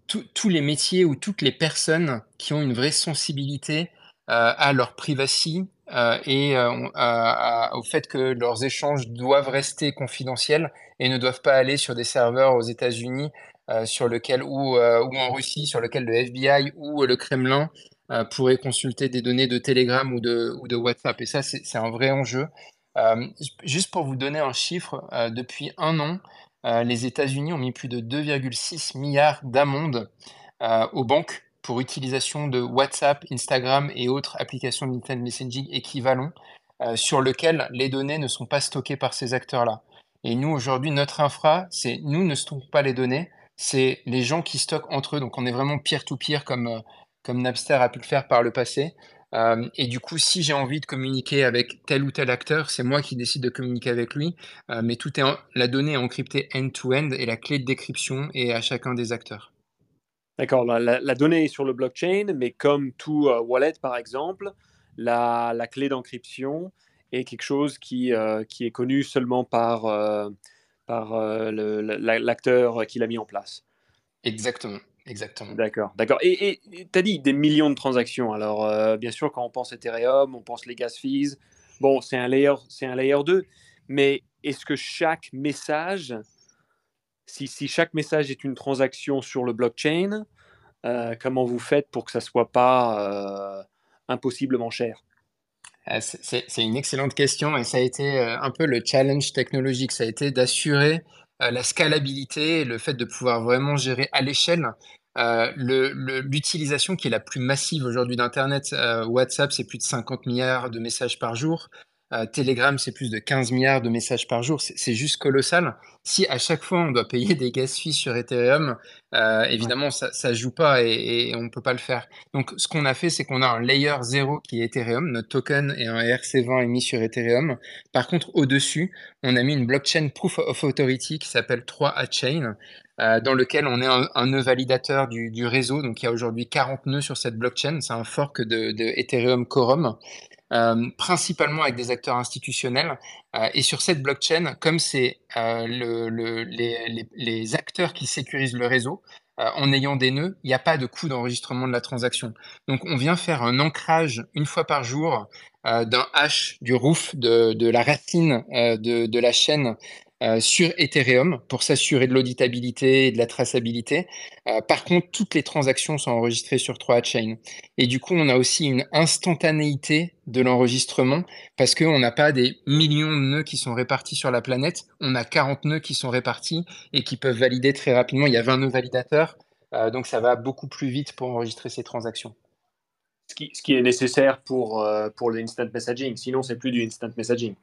Tous les métiers ou toutes les personnes qui ont une vraie sensibilité à leur privacy et au fait que leurs échanges doivent rester confidentiels et ne doivent pas aller sur des serveurs aux États-Unis sur lequel ou, en Russie sur lequel le FBI ou le Kremlin pourraient consulter des données de Telegram ou de WhatsApp. Et ça, c'est un vrai enjeu. juste pour vous donner un chiffre, depuis un an, les États-Unis ont mis plus de 2,6 milliards d'amendes aux banques pour utilisation de WhatsApp, Instagram et autres applications de messaging équivalents euh, sur lesquelles les données ne sont pas stockées par ces acteurs-là. Et nous, aujourd'hui, notre infra, c'est nous ne stockons pas les données, c'est les gens qui stockent entre eux. Donc, on est vraiment peer-to-peer comme, euh, comme Napster a pu le faire par le passé. Euh, et du coup, si j'ai envie de communiquer avec tel ou tel acteur, c'est moi qui décide de communiquer avec lui. mais tout la donnée est encryptée end-to-end -end et la clé de décryption est à chacun des acteurs. D'accord, la, donnée est sur le blockchain, mais comme tout euh, wallet, par exemple, la, clé d'encryption est quelque chose qui, euh, qui est connu seulement par, euh, par l'acteur qui l'a mis en place. Exactement. Exactement. D'accord, d'accord. Et tu as dit des millions de transactions. Alors, bien sûr, quand on pense Ethereum, on pense les gas fees. Bon, c'est un layer, c'est un layer 2. Mais est-ce que chaque message si, chaque message est une transaction sur le blockchain, euh, comment vous faites pour que ça ne soit pas euh, impossiblement cher? Ah, c'est une excellente question et ça a été euh, un peu le challenge technologique. Ça a été d'assurer la scalabilité le fait de pouvoir vraiment gérer à l'échelle l'utilisation qui est la plus massive aujourd'hui d'Internet. WhatsApp, c'est plus de 50 milliards de messages par jour. Euh, Telegram, c'est plus de 15 milliards de messages par jour. C'est juste colossal. Si à chaque fois on doit payer des gas fees sur Ethereum, euh, évidemment, ça ne joue pas et, on ne peut pas le faire. Donc, ce qu'on a fait, c'est qu'on a un layer 0 qui est Ethereum. Notre token est un ERC20 émis sur Ethereum. Par contre, au-dessus, on a mis une blockchain Proof of Authority qui s'appelle 3A-Chain. Euh, dans lequel on est un, nœud validateur du, réseau. Donc, il y a aujourd'hui 40 nœuds sur cette blockchain. C'est un fork de, de Ethereum Quorum. Euh, principalement avec des acteurs institutionnels. Euh, et sur cette blockchain, comme c'est euh, le, les, acteurs qui sécurisent le réseau, en ayant des nœuds, il n'y a pas de coût d'enregistrement de la transaction. Donc on vient faire un ancrage une fois par jour d'un hash du roof de, la racine de, la chaîne euh, sur Ethereum pour s'assurer de l'auditabilité et de la traçabilité. Euh, par contre, toutes les transactions sont enregistrées sur 3Chain. Et du coup, on a aussi une instantanéité de l'enregistrement parce qu'on n'a pas des millions de nœuds qui sont répartis sur la planète. On a 40 nœuds qui sont répartis et qui peuvent valider très rapidement. Il y a 20 nœuds validateurs. Euh, donc, ça va beaucoup plus vite pour enregistrer ces transactions. Ce qui, est nécessaire pour, pour le instant messaging. Sinon, c'est plus du instant messaging.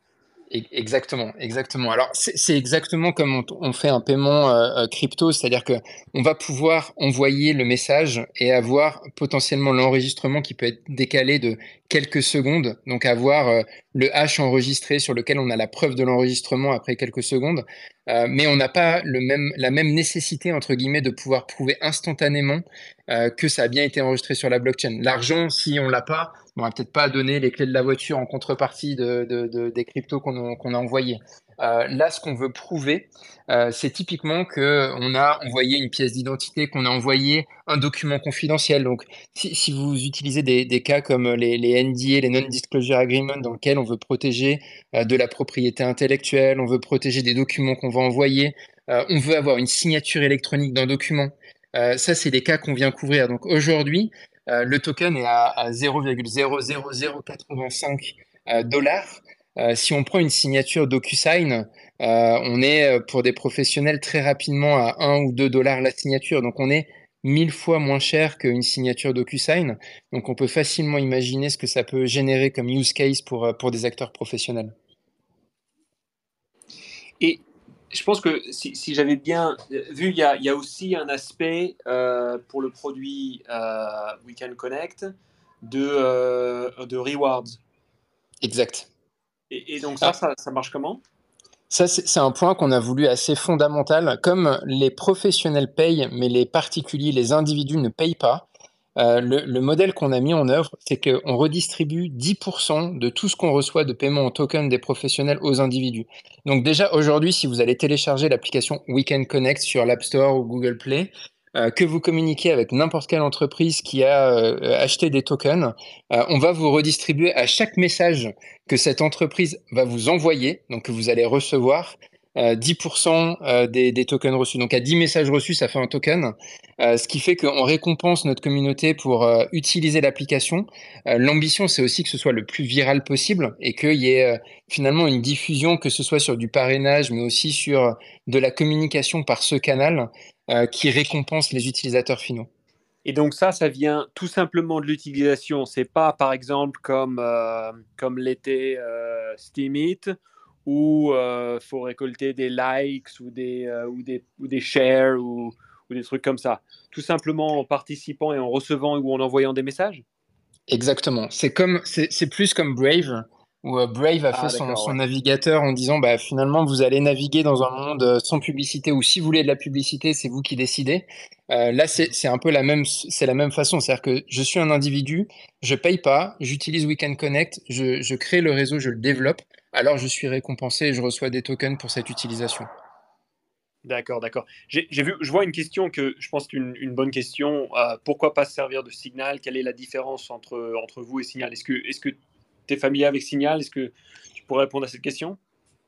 Exactement, exactement. Alors c'est exactement comme on, fait un paiement euh, euh, crypto, c'est-à-dire que on va pouvoir envoyer le message et avoir potentiellement l'enregistrement qui peut être décalé de quelques secondes, donc avoir euh, le hash enregistré sur lequel on a la preuve de l'enregistrement après quelques secondes, mais on n'a pas le même, la même nécessité, entre guillemets, de pouvoir prouver instantanément que ça a bien été enregistré sur la blockchain. L'argent, si on l'a pas, on va peut-être pas donner les clés de la voiture en contrepartie de, de, des cryptos qu'on a, a envoyés. Euh, là, ce qu'on veut prouver, euh, c'est typiquement qu'on a envoyé une pièce d'identité, qu'on a envoyé un document confidentiel. Donc, si, vous utilisez des, cas comme les, les, NDA, les Non-Disclosure Agreements, dans lesquels on veut protéger euh, de la propriété intellectuelle, on veut protéger des documents qu'on va envoyer, on veut avoir une signature électronique d'un document. ça, c'est des cas qu'on vient couvrir. Donc, aujourd'hui, le token est à, à 0,00085 dollars. Euh, si on prend une signature DocuSign, euh, on est euh, pour des professionnels très rapidement à 1 ou 2 dollars la signature. Donc on est mille fois moins cher qu'une signature DocuSign. Donc on peut facilement imaginer ce que ça peut générer comme use case pour, pour des acteurs professionnels. Et je pense que si, j'avais bien vu, il y, a, il y, a, aussi un aspect pour le produit We Can Connect de, de rewards. Exact. Et, donc ça, ça, marche comment? Ça, c'est un point qu'on a voulu assez fondamental. Comme les professionnels payent, mais les particuliers, les individus ne payent pas, euh, le, modèle qu'on a mis en œuvre, c'est qu'on redistribue 10% de tout ce qu'on reçoit de paiement en token des professionnels aux individus. Donc déjà aujourd'hui, si vous allez télécharger l'application Weekend Connect sur l'App Store ou Google Play, euh, que vous communiquez avec n'importe quelle entreprise qui a euh, acheté des tokens, on va vous redistribuer à chaque message que cette entreprise va vous envoyer, donc que vous allez recevoir, 10% euh, des, des, tokens reçus. Donc à 10 messages reçus, ça fait un token, euh, ce qui fait qu'on récompense notre communauté pour euh, utiliser l'application. L'ambition, c'est aussi que ce soit le plus viral possible et qu'il y ait finalement une diffusion, que ce soit sur du parrainage, mais aussi sur de la communication par ce canal qui récompense les utilisateurs finaux. Et donc ça, ça vient tout simplement de l'utilisation. C'est pas, par exemple, comme, comme l'était Steemit, où il euh, faut récolter des likes ou des, euh, ou des, ou des shares ou, ou, des trucs comme ça. Tout simplement en participant et en recevant ou en envoyant des messages? Exactement. C'est comme, c'est plus comme Brave, où euh, Brave a ah, fait son, son, navigateur en disant bah, finalement vous allez naviguer dans un monde sans publicité ou si vous voulez de la publicité c'est vous qui décidez. Euh, là c'est un peu la même c'est la même façon. C'est à dire que je suis un individu je paye pas j'utilise Weekend Connect je, je, crée le réseau je le développe alors je suis récompensé et je reçois des tokens pour cette utilisation. D'accord, d'accord. J'ai vu, je vois une question que je pense qu'une une bonne question. Euh, pourquoi pas se servir de Signal? Quelle est la différence entre, entre vous et Signal? Est-ce que est tu es familier avec Signal? Est-ce que tu pourrais répondre à cette question?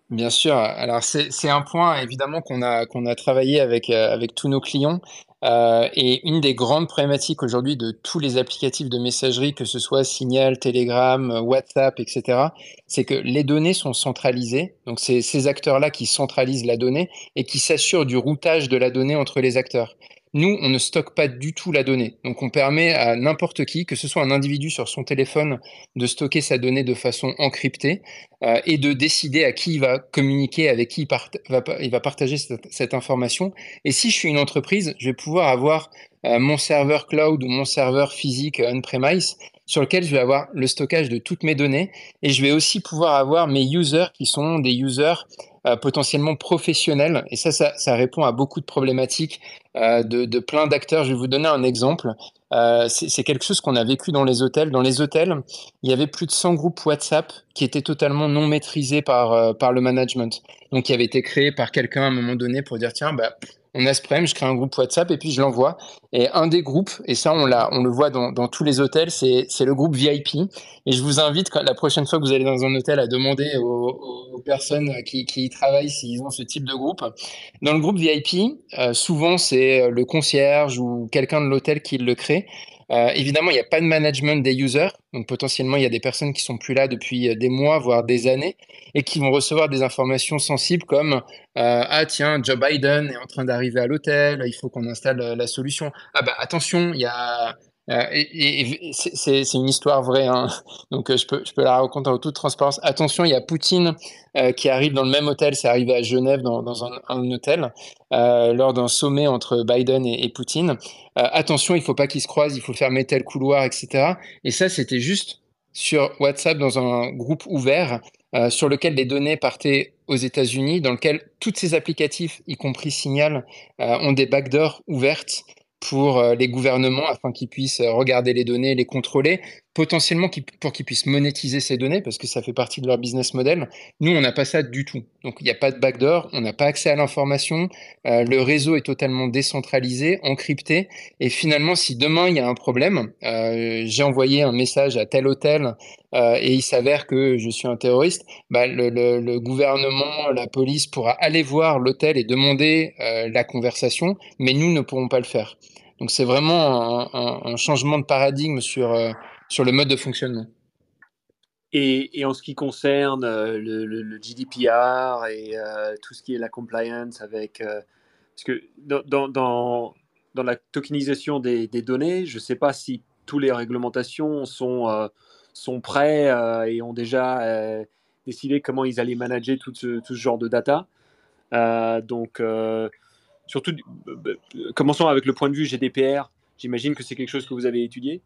Bien sûr. Alors c'est un point évidemment qu'on a qu'on a travaillé avec euh, avec tous nos clients euh, et une des grandes problématiques aujourd'hui de tous les applicatifs de messagerie, que ce soit Signal, Telegram, WhatsApp, etc., c'est que les données sont centralisées. Donc, c'est ces acteurs-là qui centralisent la donnée et qui s'assurent du routage de la donnée entre les acteurs. Nous, on ne stocke pas du tout la donnée. Donc, on permet à n'importe qui, que ce soit un individu sur son téléphone, de stocker sa donnée de façon encryptée euh, et de décider à qui il va communiquer, avec qui il, va, partager cette, cette, information. Et si je suis une entreprise, je vais pouvoir avoir euh, mon serveur cloud ou mon serveur physique on-premise sur lequel je vais avoir le stockage de toutes mes données et je vais aussi pouvoir avoir mes users qui sont des users euh, potentiellement professionnels. Et ça, ça, répond à beaucoup de problématiques euh, de, plein d'acteurs. Je vais vous donner un exemple. Euh, c'est quelque chose qu'on a vécu dans les hôtels. Dans les hôtels, il y avait plus de 100 groupes WhatsApp qui étaient totalement non maîtrisés par, par le management. Donc, qui avaient été créés par quelqu'un à un moment donné pour dire, tiens, bah, on a ce je crée un groupe WhatsApp et puis je l'envoie. Et un des groupes, et ça on, l'a, on le voit dans, dans tous les hôtels, c'est, c'est le groupe VIP. Et je vous invite, la prochaine fois que vous allez dans un hôtel, à demander aux, aux personnes qui, qui y travaillent s'ils ont ce type de groupe. Dans le groupe VIP, euh, souvent c'est le concierge ou quelqu'un de l'hôtel qui le crée. Euh, évidemment, il n'y a pas de management des users, donc potentiellement il y a des personnes qui sont plus là depuis euh, des mois, voire des années, et qui vont recevoir des informations sensibles comme euh, ah tiens Joe Biden est en train d'arriver à l'hôtel, il faut qu'on installe la solution. Ah bah attention, il y a euh, c'est une histoire vraie, hein. donc euh, je, peux, la raconter en toute transparence. Attention, il y a Poutine euh, qui arrive dans le même hôtel, c'est arrivé à Genève dans, un, hôtel, lors d'un sommet entre Biden et, Poutine. attention, il faut pas qu'ils se croisent, il faut fermer tel couloir, etc. Et ça, c'était juste sur WhatsApp dans un groupe ouvert sur lequel les données partaient aux États-Unis, dans lequel toutes ces applicatifs, y compris Signal, ont des backdoors ouvertes pour euh, les gouvernements afin qu'ils puissent euh, regarder les données, les contrôler, potentiellement pour qu'ils puissent monétiser ces données parce que ça fait partie de leur business model. Nous, on n'a pas ça du tout. Donc, il n'y a pas de backdoor, on n'a pas accès à l'information, euh, le réseau est totalement décentralisé, encrypté. Et finalement, si demain il y a un problème, euh, j'ai envoyé un message à tel hôtel euh, et il s'avère que je suis un terroriste, bah, le, gouvernement, la police pourra aller voir l'hôtel et demander la conversation, mais nous ne pourrons pas le faire. Donc c'est vraiment un, changement de paradigme sur sur le mode de fonctionnement. Et, en ce qui concerne euh, le, GDPR et euh, tout ce qui est la compliance avec... Euh, parce que dans, dans, la tokenisation des, données, je ne sais pas si toutes les réglementations sont, euh, sont prêts et ont déjà décidé comment ils allaient manager tout ce, tout ce genre de data. donc, surtout, commençons avec le point de vue GDPR. J'imagine que c'est quelque chose que vous avez étudié.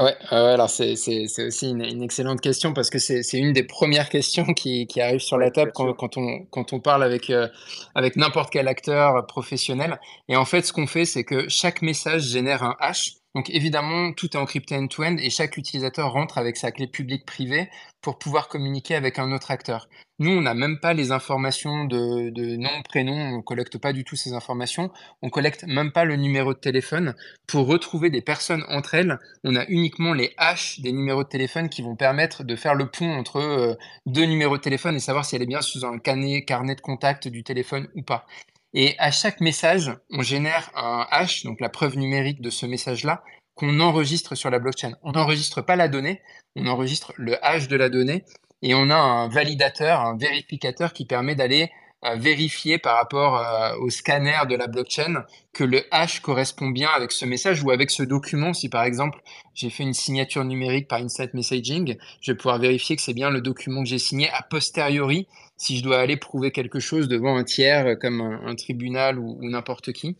Ouais, alors c'est aussi une, excellente question parce que c'est une des premières questions qui, qui arrive sur la table quand, quand, on, quand on parle avec, euh, avec n'importe quel acteur professionnel. Et en fait, ce qu'on fait, c'est que chaque message génère un hash. Donc évidemment, tout est encrypté end-to-end et chaque utilisateur rentre avec sa clé publique privée pour pouvoir communiquer avec un autre acteur. Nous, on n'a même pas les informations de, nom, prénom, on collecte pas du tout ces informations. On collecte même pas le numéro de téléphone. Pour retrouver des personnes entre elles, on a uniquement les hash des numéros de téléphone qui vont permettre de faire le pont entre euh, deux numéros de téléphone et savoir si elle est bien sous un carnet de contact du téléphone ou pas. Et à chaque message, on génère un hash, donc la preuve numérique de ce message-là, qu'on enregistre sur la blockchain. On n'enregistre pas la donnée, on enregistre le hash de la donnée et on a un validateur, un vérificateur qui permet d'aller vérifier par rapport euh, au scanner de la blockchain que le hash correspond bien avec ce message ou avec ce document. Si par exemple j'ai fait une signature numérique par Insight Messaging, je vais pouvoir vérifier que c'est bien le document que j'ai signé a posteriori si je dois aller prouver quelque chose devant un tiers euh, comme un, tribunal ou, n'importe qui.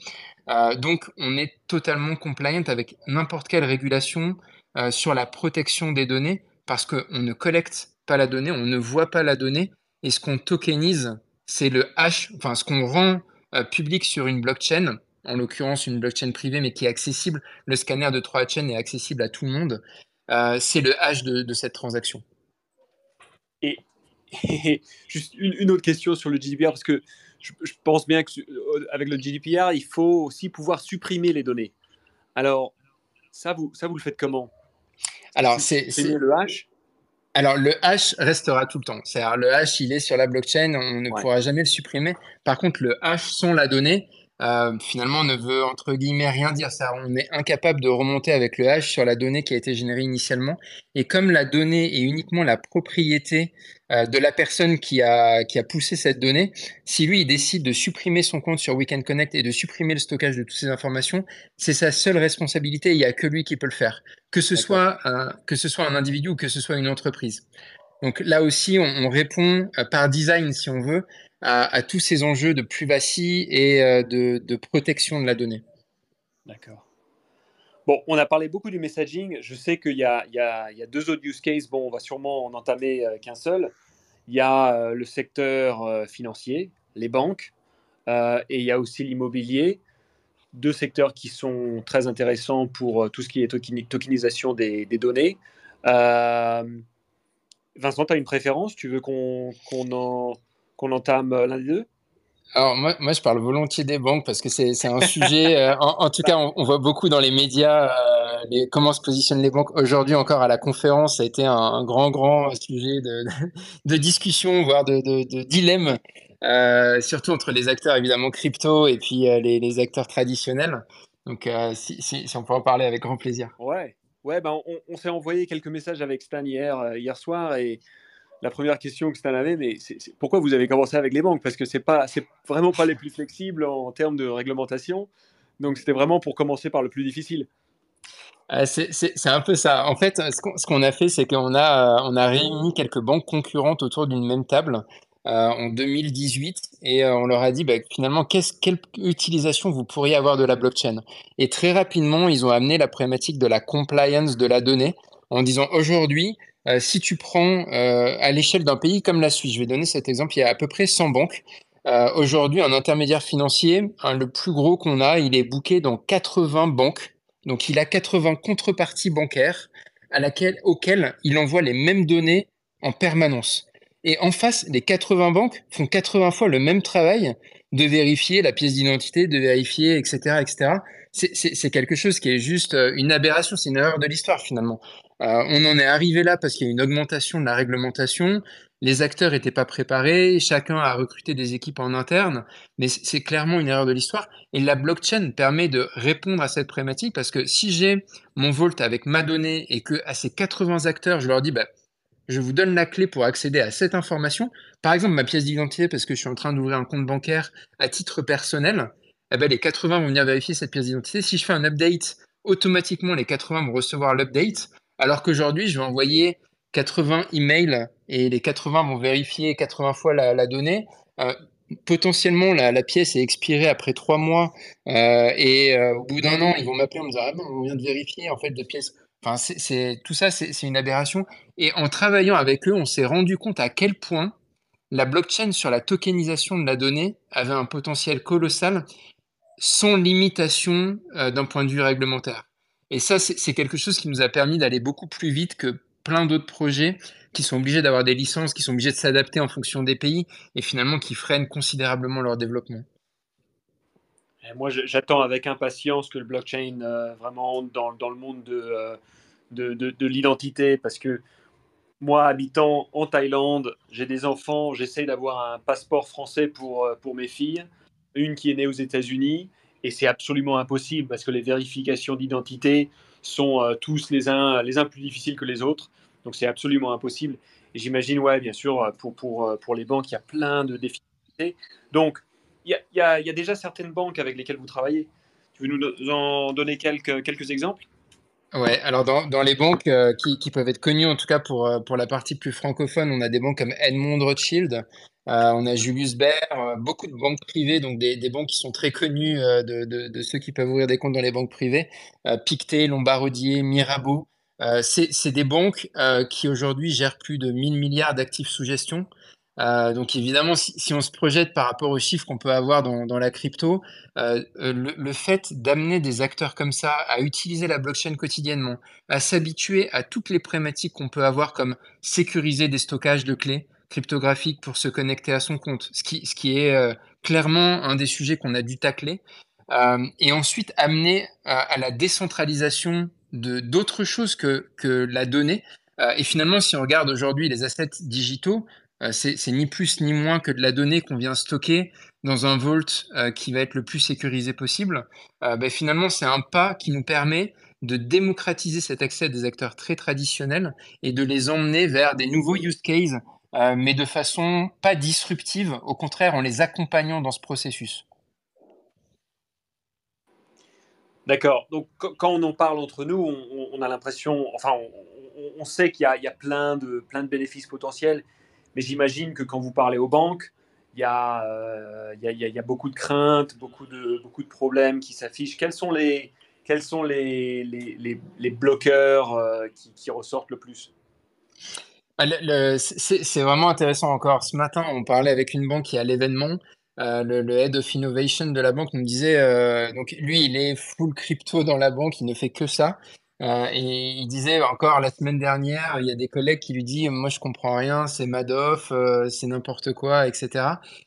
donc on est totalement compliant avec n'importe quelle régulation sur la protection des données parce qu'on ne collecte pas la donnée, on ne voit pas la donnée et ce qu'on tokenise c'est le hash, enfin ce qu'on rend euh, public sur une blockchain, en l'occurrence une blockchain privée mais qui est accessible, le scanner de 3 chaînes est accessible à tout le monde, euh, c'est le hash de, cette transaction. Et, juste une, autre question sur le GDPR, parce que je, pense bien qu'avec le GDPR, il faut aussi pouvoir supprimer les données. Alors, ça, vous, ça, vous le faites comment? Alors, c'est le hash? Alors, le hash restera tout le temps. C'est-à-dire, le hash, il est sur la blockchain, on ne pourra jamais le supprimer. Par contre, le hash sans la donnée, euh, finalement, ne veut entre guillemets rien dire. Ça, on est incapable de remonter avec le hash sur la donnée qui a été générée initialement. Et comme la donnée est uniquement la propriété euh, de la personne qui a, qui a poussé cette donnée, si lui il décide de supprimer son compte sur Weekend Connect et de supprimer le stockage de toutes ces informations, c'est sa seule responsabilité. Il n'y a que lui qui peut le faire, que ce soit un, que ce soit un individu ou que ce soit une entreprise. Donc là aussi, on, répond euh, par design, si on veut, à, tous ces enjeux de privacy et euh, de, protection de la donnée. D'accord. Bon, on a parlé beaucoup du messaging. Je sais qu'il y, a deux autres use cases. Bon, on va sûrement en entamer euh, qu'un seul. Il y a euh, le secteur financier, les banques, et il y a aussi l'immobilier. Deux secteurs qui sont très intéressants pour tout ce qui est tokenisation des, données. Vincent, tu as une préférence? Tu veux qu'on en qu'on entame euh, l'un des deux? Alors moi, moi, je parle volontiers des banques parce que c'est un sujet, euh, en, tout cas, on, voit beaucoup dans les médias euh, les, comment se positionnent les banques. Aujourd'hui encore à la conférence, ça a été un, grand, grand sujet de, de, discussion, voire de, de, dilemme, surtout entre les acteurs évidemment crypto et puis les, les, acteurs traditionnels. Donc si, si, on peut en parler avec grand plaisir. Ouais, ouais ben on, on s'est envoyé quelques messages avec Stan hier, hier soir et la première question que Stan avait, mais pourquoi vous avez commencé avec les banques? Parce que c'est pas, c'est vraiment pas les plus flexibles en termes de réglementation. Donc c'était vraiment pour commencer par le plus difficile. Euh, c'est un peu ça. En fait, ce qu'on a fait, c'est qu'on a, on a réuni quelques banques concurrentes autour d'une même table euh, en 2018 et euh, on leur a dit bah, finalement quelle utilisation vous pourriez avoir de la blockchain? Et très rapidement, ils ont amené la problématique de la compliance de la donnée en disant aujourd'hui, euh, si tu prends euh, à l'échelle d'un pays comme la Suisse, je vais donner cet exemple, il y a à peu près 100 banques. Euh, aujourd'hui, un intermédiaire financier, le plus gros qu'on a, il est booké dans 80 banques. Donc, il a 80 contreparties bancaires à laquelle, auxquelles il envoie les mêmes données en permanence. Et en face, les 80 banques font 80 fois le même travail de vérifier la pièce d'identité, de vérifier, etc., etc. C'est quelque chose qui est juste une aberration, c'est une erreur de l'histoire finalement. Euh, on en est arrivé là parce qu'il y a une augmentation de la réglementation. Les acteurs n'étaient pas préparés, chacun a recruté des équipes en interne, mais c'est clairement une erreur de l'histoire. Et la blockchain permet de répondre à cette problématique parce que si j'ai mon Vault avec ma donnée et que à ces 80 acteurs, je leur dis, bah, je vous donne la clé pour accéder à cette information, par exemple ma pièce d'identité parce que je suis en train d'ouvrir un compte bancaire à titre personnel, eh ben, les 80 vont venir vérifier cette pièce d'identité. Si je fais un update, automatiquement les 80 vont recevoir l'update. Alors qu'aujourd'hui, je vais envoyer 80 emails et les 80 vont vérifier 80 fois la, donnée. Euh, potentiellement, la, pièce est expirée après trois mois euh, et euh, au bout d'un an, ils vont m'appeler en me disant Ah ben, on vient de vérifier, en fait, de pièce. Enfin, c'est tout ça, c'est une aberration. Et en travaillant avec eux, on s'est rendu compte à quel point la blockchain sur la tokenisation de la donnée avait un potentiel colossal sans limitation d'un point de vue réglementaire. Et ça, c'est quelque chose qui nous a permis d'aller beaucoup plus vite que plein d'autres projets qui sont obligés d'avoir des licences, qui sont obligés de s'adapter en fonction des pays et finalement qui freinent considérablement leur développement. moi, j'attends avec impatience que le blockchain euh, vraiment dans, dans, le monde de, euh, de, de, l'identité parce que moi, habitant en Thaïlande, j'ai des enfants, j'essaie d'avoir un passeport français pour, euh, pour mes filles, une qui est née aux États-Unis, et c'est absolument impossible parce que les vérifications d'identité sont tous les uns, les uns plus difficiles que les autres. Donc c'est absolument impossible. Et j'imagine, ouais, bien sûr, pour, pour, pour les banques, il y a plein de difficultés. Donc, il y a, y a, déjà certaines banques avec lesquelles vous travaillez. Tu veux nous en donner quelques, quelques exemples? Ouais, alors dans, dans les banques euh, qui, qui, peuvent être connues, en tout cas pour, euh, pour la partie plus francophone, on a des banques comme Edmond Rothschild, euh, on a Julius Baer, beaucoup de banques privées, donc des, des banques qui sont très connues de, de, de, ceux qui peuvent ouvrir des comptes dans les banques privées, Pictet, Lombardier, Mirabeau, c'est des banques qui aujourd'hui gèrent plus de 1000 milliards d'actifs sous gestion. Euh, donc évidemment, si, on se projette par rapport aux chiffres qu'on peut avoir dans, la crypto, le, fait d'amener des acteurs comme ça à utiliser la blockchain quotidiennement, à s'habituer à toutes les problématiques qu'on peut avoir comme sécuriser des stockages de clés cryptographiques pour se connecter à son compte, ce qui, ce qui est clairement un des sujets qu'on a dû tacler, et ensuite amener à la décentralisation d'autres choses que, que la donnée. Euh, et finalement, si on regarde aujourd'hui les assets digitaux, euh, c'est ni plus ni moins que de la donnée qu'on vient stocker dans un vault euh, qui va être le plus sécurisé possible. Ben finalement, c'est un pas qui nous permet de démocratiser cet accès des acteurs très traditionnels et de les emmener vers des nouveaux use cases, mais de façon pas disruptive, au contraire en les accompagnant dans ce processus. D'accord. Donc, quand on en parle entre nous, on, a l'impression, enfin, on, sait qu'il y, a, plein de, plein de bénéfices potentiels, mais j'imagine que quand vous parlez aux banques, il y a, beaucoup de craintes, beaucoup de, problèmes qui s'affichent. Quels sont les, bloqueurs euh, qui, ressortent le plus? Bah, C'est vraiment intéressant encore. Ce matin, on parlait avec une banque qui est à l'événement euh, le, head of innovation de la banque nous disait, euh, donc lui, il est full crypto dans la banque, il ne fait que ça. Euh, et il disait encore la semaine dernière, il y a des collègues qui lui disent, moi je comprends rien, c'est Madoff, c'est n'importe quoi, etc.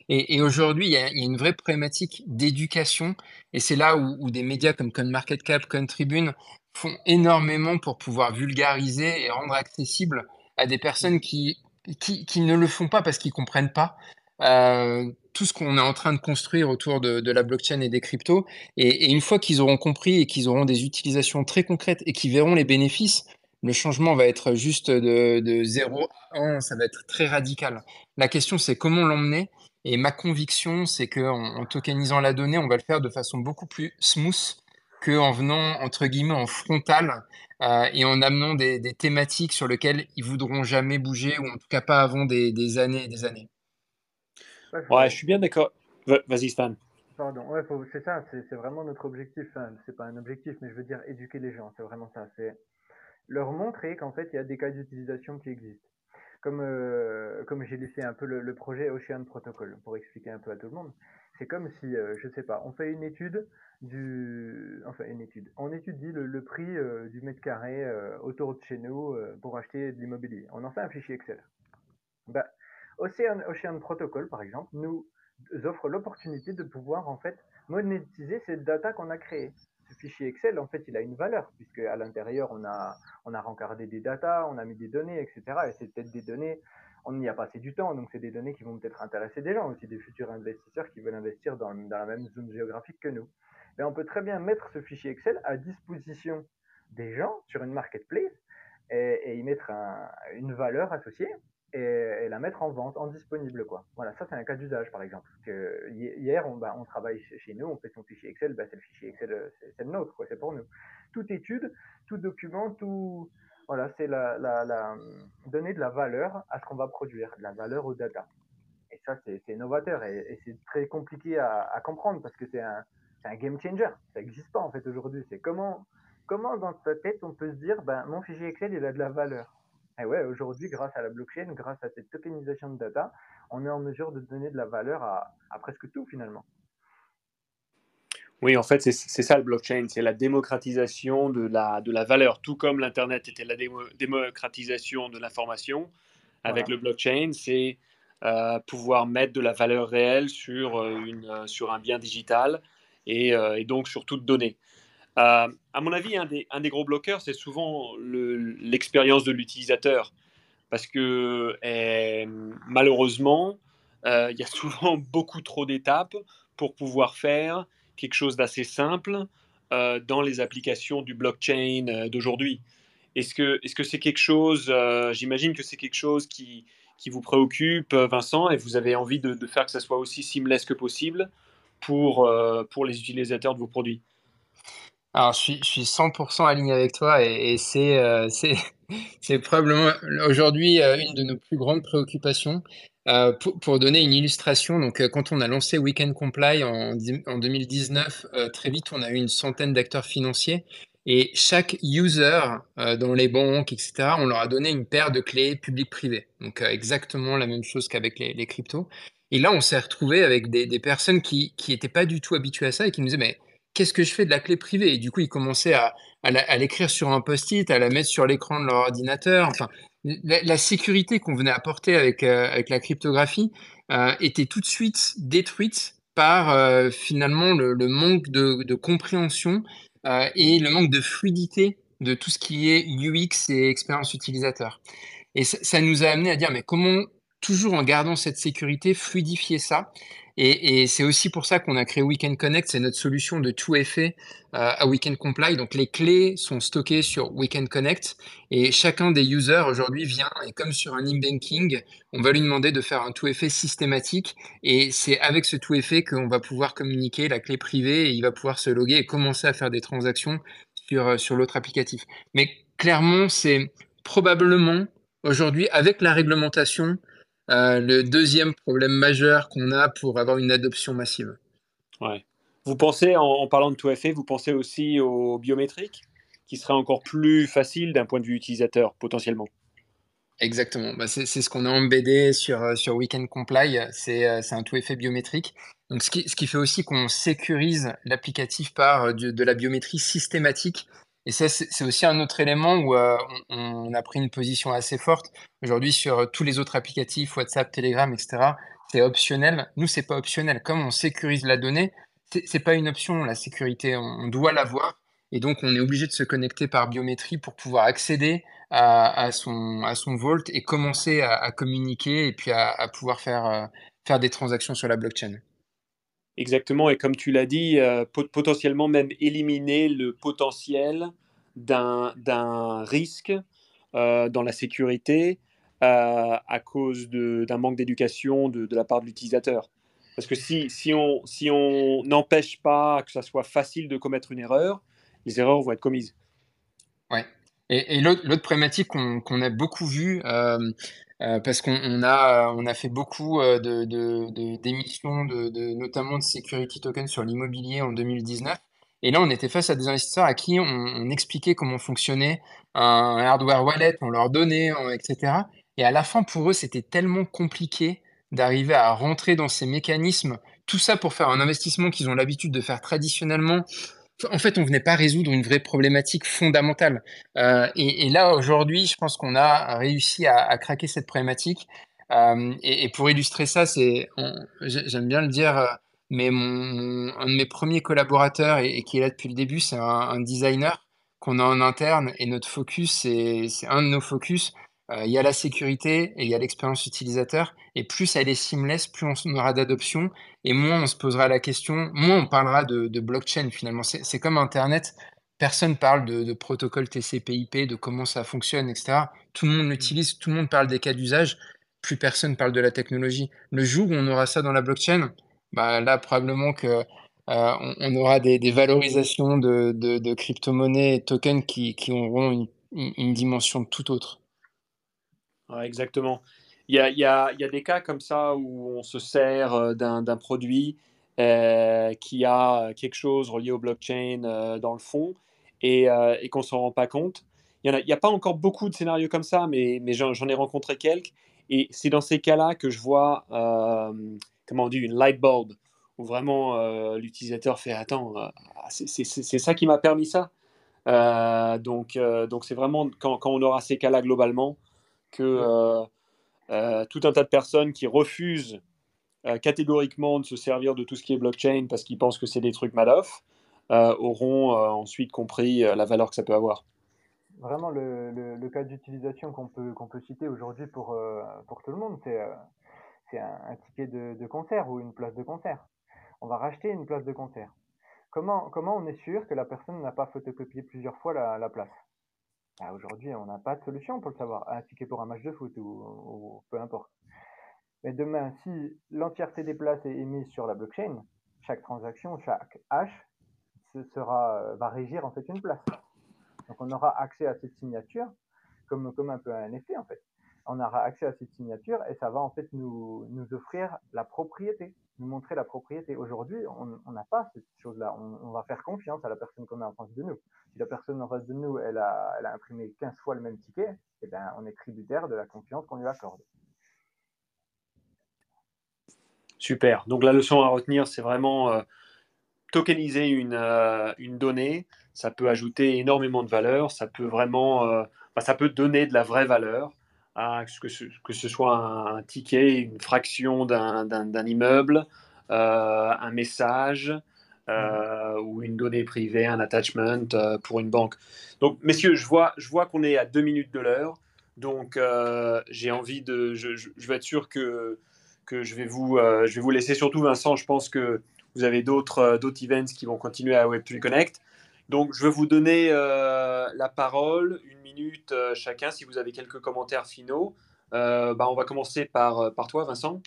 Et, aujourd'hui, il y, a, une vraie problématique d'éducation, et c'est là où, des médias comme CoinMarketCap, CoinTribune font énormément pour pouvoir vulgariser et rendre accessible à des personnes qui, qui, qui ne le font pas parce qu'ils comprennent pas. Euh, tout ce qu'on est en train de construire autour de, la blockchain et des cryptos. Et, une fois qu'ils auront compris et qu'ils auront des utilisations très concrètes et qu'ils verront les bénéfices, le changement va être juste de, de 0 à 1, ça va être très radical. La question, c'est comment l'emmener. Et ma conviction, c'est qu'en en tokenisant la donnée, on va le faire de façon beaucoup plus smooth qu'en venant, entre guillemets, en frontal euh, et en amenant des, thématiques sur lesquelles ils voudront jamais bouger, ou en tout cas pas avant des années et des années. Ouais, je suis bien d'accord. Vas-y, Stan. Pardon, ouais, c'est ça, c'est vraiment notre objectif. Enfin, c'est pas un objectif, mais je veux dire éduquer les gens, c'est vraiment ça. C'est leur montrer qu'en fait, il y a des cas d'utilisation qui existent. Comme, euh, comme j'ai laissé un peu le, projet Ocean Protocol, pour expliquer un peu à tout le monde. C'est comme si, euh, je sais pas, on fait une étude du. Enfin, une étude. On étudie le, prix euh, du mètre carré autour de chez nous pour acheter de l'immobilier. On en fait un fichier Excel. Bah, Ocean, Protocol, par exemple, nous offre l'opportunité de pouvoir en fait monétiser cette data qu'on a créée. Ce fichier Excel, en fait, il a une valeur puisque à l'intérieur, on a, on a rencardé des data, on a mis des données, etc. Et c'est peut-être des données, on y a passé du temps, donc c'est des données qui vont peut-être intéresser des gens aussi, des futurs investisseurs qui veulent investir dans, dans la même zone géographique que nous. Mais on peut très bien mettre ce fichier Excel à disposition des gens sur une marketplace et, y mettre une valeur associée et, la mettre en vente, en disponible. Quoi. Voilà, ça c'est un cas d'usage par exemple. Hier, on, bah, travaille chez nous, on fait son fichier Excel, bah, c'est le fichier Excel, euh, c'est le nôtre, c'est pour nous. Toute étude, tout document, tout. Voilà, c'est la, la, donner de la valeur à ce qu'on va produire, de la valeur aux data. Et ça, c'est novateur et, c'est très compliqué à, comprendre parce que c'est un, un game changer. Ça n'existe pas en fait aujourd'hui. C'est comment comment dans ta tête on peut se dire, ben, mon fichier Excel, il a de la valeur Et ouais, aujourd'hui, grâce à la blockchain, grâce à cette tokenisation de data, on est en mesure de donner de la valeur à, presque tout finalement. Oui, en fait, c'est ça le blockchain, c'est la démocratisation de la, de la valeur, tout comme l'Internet était la démocratisation de l'information. Avec le blockchain, c'est euh, pouvoir mettre de la valeur réelle sur, euh, une, euh, sur un bien digital et, et donc sur toute donnée. À mon avis, un des, gros bloqueurs, c'est souvent l'expérience de l'utilisateur. Parce que eh, malheureusement, il y a souvent beaucoup trop d'étapes pour pouvoir faire quelque chose d'assez simple dans les applications du blockchain d'aujourd'hui. Est-ce que c'est -ce c'est quelque chose, j'imagine que c'est quelque chose qui, vous préoccupe, euh, Vincent, et vous avez envie de, faire que ça soit aussi seamless que possible euh, pour les utilisateurs de vos produits? Alors, je suis, je suis 100% aligné avec toi et, euh, c'est, probablement aujourd'hui une de nos plus grandes préoccupations. pour, pour, donner une illustration, donc quand on a lancé Weekend Comply en, en 2019, très vite on a eu une centaine d'acteurs financiers et chaque user euh, dans les banques, etc., on leur a donné une paire de clés publiques-privées. Donc euh, exactement la même chose qu'avec les, cryptos. Et là, on s'est retrouvé avec des, personnes qui n'étaient pas du tout habituées à ça et qui nous disaient, mais qu'est-ce que je fais de la clé privée? Et du coup, ils commençaient à, l'écrire sur un post-it, à la mettre sur l'écran de leur ordinateur. Enfin, la, sécurité qu'on venait apporter avec, euh, la cryptographie était tout de suite détruite par finalement le, manque de, compréhension euh, et le manque de fluidité de tout ce qui est UX et expérience utilisateur. Et ça, ça, nous a amené à dire, mais comment, toujours en gardant cette sécurité, fluidifier ça et, c'est aussi pour ça qu'on a créé Weekend Connect, c'est notre solution de tout effet euh, à Weekend Comply. Donc les clés sont stockées sur Weekend Connect et chacun des users aujourd'hui vient et comme sur un e-banking, on va lui demander de faire un tout effet systématique et c'est avec ce tout effet qu'on va pouvoir communiquer la clé privée et il va pouvoir se loguer et commencer à faire des transactions sur, euh, sur l'autre applicatif. Mais clairement, c'est probablement aujourd'hui avec la réglementation euh, le deuxième problème majeur qu'on a pour avoir une adoption massive. Ouais. Vous pensez, en, parlant de tout effet, vous pensez aussi au biométrique, qui serait encore plus facile d'un point de vue utilisateur, potentiellement? Exactement. Bah, c'est ce qu'on a embêté sur, euh, sur Weekend Comply. Euh, c'est un tout effet biométrique. Donc, ce qui, ce qui fait aussi qu'on sécurise l'applicatif par de, de, la biométrie systématique et ça, c'est aussi un autre élément où euh, on, a pris une position assez forte. Aujourd'hui, sur tous les autres applicatifs, WhatsApp, Telegram, etc., c'est optionnel. Nous, c'est pas optionnel. Comme on sécurise la donnée, c'est pas une option, la sécurité. On, doit l'avoir. Et donc, on est obligé de se connecter par biométrie pour pouvoir accéder à, son, à son Vault et commencer à, communiquer et puis à, pouvoir faire, euh, faire des transactions sur la blockchain. Exactement, et comme tu l'as dit, euh, potentiellement même éliminer le potentiel d'un risque euh, dans la sécurité euh, à cause d'un manque d'éducation de, de, la part de l'utilisateur. Parce que si, si on si n'empêche pas que ça soit facile de commettre une erreur, les erreurs vont être commises. Ouais. Et, et l'autre problématique qu'on a beaucoup vue, euh, parce qu'on a, on a fait beaucoup euh, d'émissions, de, de, notamment de security token sur l'immobilier en 2019. Et là, on était face à des investisseurs à qui on, expliquait comment fonctionnait un hardware wallet, on leur donnait, etc. Et à la fin, pour eux, c'était tellement compliqué d'arriver à rentrer dans ces mécanismes, tout ça pour faire un investissement qu'ils ont l'habitude de faire traditionnellement en fait, on venait pas résoudre une vraie problématique fondamentale. Euh, et, là, aujourd'hui, je pense qu'on a réussi à, craquer cette problématique. Euh, et, pour illustrer ça, c'est, j'aime bien le dire, euh, mais mon, un de mes premiers collaborateurs et, qui est là depuis le début, c'est un, designer qu'on a en interne. Et notre focus, c'est un de nos focus, il y a la sécurité et il y a l'expérience utilisateur. Et plus elle est seamless, plus on aura d'adoption et moins on se posera la question, moins on parlera de, blockchain finalement. C'est comme Internet. Personne parle de, protocole TCP/IP, de comment ça fonctionne, etc. Tout le monde l'utilise, tout le monde parle des cas d'usage. Plus personne parle de la technologie. Le jour où on aura ça dans la blockchain, bah là probablement que euh, on, aura des, valorisations de, crypto-monnaies et tokens qui, auront une dimension tout autre exactement. Il y, a, des cas comme ça où on se sert euh, d'un produit euh, qui a quelque chose relié au blockchain euh, dans le fond et, euh, qu'on s'en rend pas compte. Il n'y a, pas encore beaucoup de scénarios comme ça, mais, j'en ai rencontré quelques. Et c'est dans ces cas-là que je vois, euh, comment on dit, une light bulb, où vraiment euh, l'utilisateur fait Attends, euh, c'est ça qui m'a permis ça. Euh, donc, c'est vraiment quand, on aura ces cas-là globalement que tout un tas de personnes qui refusent catégoriquement de se servir de tout ce qui est blockchain parce qu'ils pensent que c'est des trucs Madoff auront ensuite compris la valeur que ça peut avoir vraiment le, le, le cas d'utilisation qu'on peut, qu'on peut citer aujourd'hui pour, euh, pour tout le monde, c'est euh, un, un, ticket de, de, concert ou une place de concert. On va racheter une place de concert. Comment, comment on est sûr que la personne n'a pas photocopié plusieurs fois la, la place? Bah, Aujourd'hui, on n'a pas de solution pour le savoir. Un ticket pour un match de foot ou, peu importe. Mais demain, si l'entièreté des places est mise sur la blockchain, chaque transaction, chaque hash, sera, va régir en fait une place. Donc on aura accès à cette signature comme, comme un peu un effet en fait. On aura accès à cette signature et ça va en fait nous, nous offrir la propriété, nous montrer la propriété. Aujourd'hui, on n'a pas cette chose-là. On, va faire confiance à la personne qu'on a en face de nous. Si la personne en face de nous, elle a, elle a imprimé 15 fois le même ticket, eh ben, on est tributaire de la confiance qu'on lui accorde. Super. Donc la leçon à retenir, c'est vraiment euh, tokeniser une, euh, une donnée, ça peut ajouter énormément de valeur, ça peut vraiment, euh, ça peut donner de la vraie valeur à que ce, que ce soit un, ticket, une fraction d'un immeuble, euh, un message euh, mmh. ou une donnée privée, un attachment euh, pour une banque. Donc, messieurs, je vois, je vois qu'on est à deux minutes de l'heure, donc j'ai envie de, je, je, je, vais être sûr que que je vais vous, je vais vous laisser surtout Vincent. Je pense que vous avez d'autres d'autres events qui vont continuer à Web3 Connect. Donc, je vais vous donner euh, la parole, une minute euh, chacun, si vous avez quelques commentaires finaux. Euh, bah, on va commencer par, par toi, Vincent.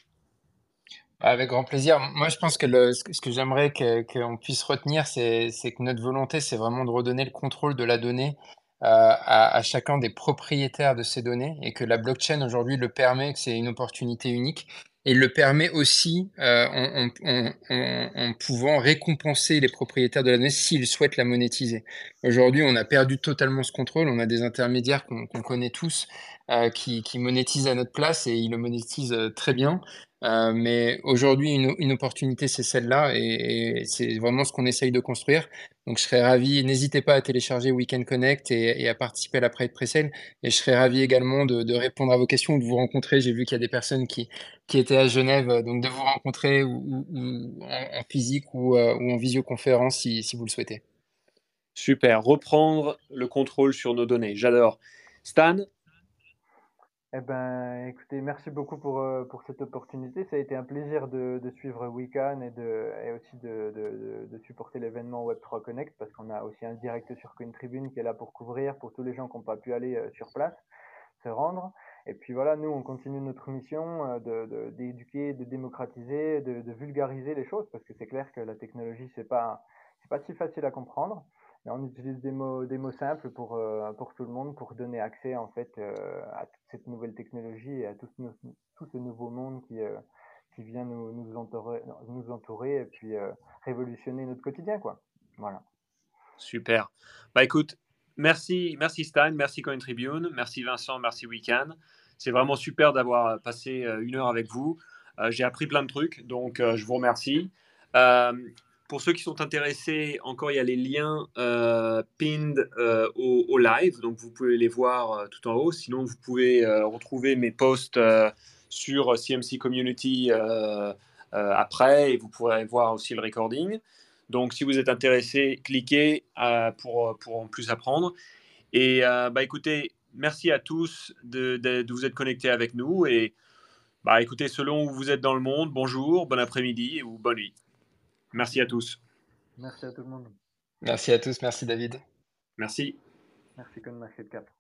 Avec grand plaisir. Moi, je pense que ce que j'aimerais qu'on puisse retenir, c'est que notre volonté, c'est vraiment de redonner le contrôle de la donnée à, à, chacun des propriétaires de ces données et que la blockchain aujourd'hui le permet, que c'est une opportunité unique et le permet aussi euh, en, en, en, en, pouvant récompenser les propriétaires de la donnée s'ils souhaitent la monétiser. Aujourd'hui, on a perdu totalement ce contrôle. On a des intermédiaires qu'on qu connaît tous euh, qui, qui, monétisent à notre place et ils le monétisent euh, très bien. Euh, mais aujourd'hui, une, opportunité, c'est celle-là et, c'est vraiment ce qu'on essaye de construire. Donc, je serais ravi. N'hésitez pas à télécharger Weekend Connect et, à participer à la Pride Pre-Sale. Et je serais ravi également de, répondre à vos questions, de vous rencontrer. J'ai vu qu'il y a des personnes qui, qui étaient à Genève, donc de vous rencontrer ou, ou en, en, physique ou, euh, ou en visioconférence si, si vous le souhaitez. Super. Reprendre le contrôle sur nos données. J'adore. Stan, eh ben, écoutez, merci beaucoup pour, euh, pour cette opportunité. Ça a été un plaisir de, suivre Wecan et, de, aussi de, supporter l'événement Web3 Connect parce qu'on a aussi un direct sur Tribune qui est là pour couvrir pour tous les gens qui n'ont pas pu aller euh, sur place, se rendre. Et puis voilà, nous, on continue notre mission euh, d'éduquer, de, démocratiser, de, vulgariser les choses parce que c'est clair que la technologie, c'est pas, pas si facile à comprendre on utilise des mots, des mots simples pour, euh, pour tout le monde, pour donner accès en fait euh, à toute cette nouvelle technologie et à tout, ce, nouveau monde qui, euh, qui vient nous, nous, entourer, et puis révolutionner notre quotidien. Quoi. Voilà. Super. Bah écoute, merci, merci Stan, merci Coin Tribune, merci Vincent, merci Weekend. C'est vraiment super d'avoir passé une heure avec vous. J'ai appris plein de trucs, donc je vous remercie. Pour ceux qui sont intéressés, encore il y a les liens euh, pinned euh, au, live, donc vous pouvez les voir euh, tout en haut. Sinon, vous pouvez euh, retrouver mes posts sur CMC Community après et vous pourrez voir aussi le recording. Donc, si vous êtes intéressé, cliquez pour, pour en plus apprendre. Et bah, écoutez, merci à tous de, de, de, vous être connectés avec nous. Et bah, écoutez, selon où vous êtes dans le monde, bonjour, bon après-midi ou bonne nuit. Merci à tous. Merci à tout le monde. Merci à tous. Merci David. Merci. Merci comme Market 4.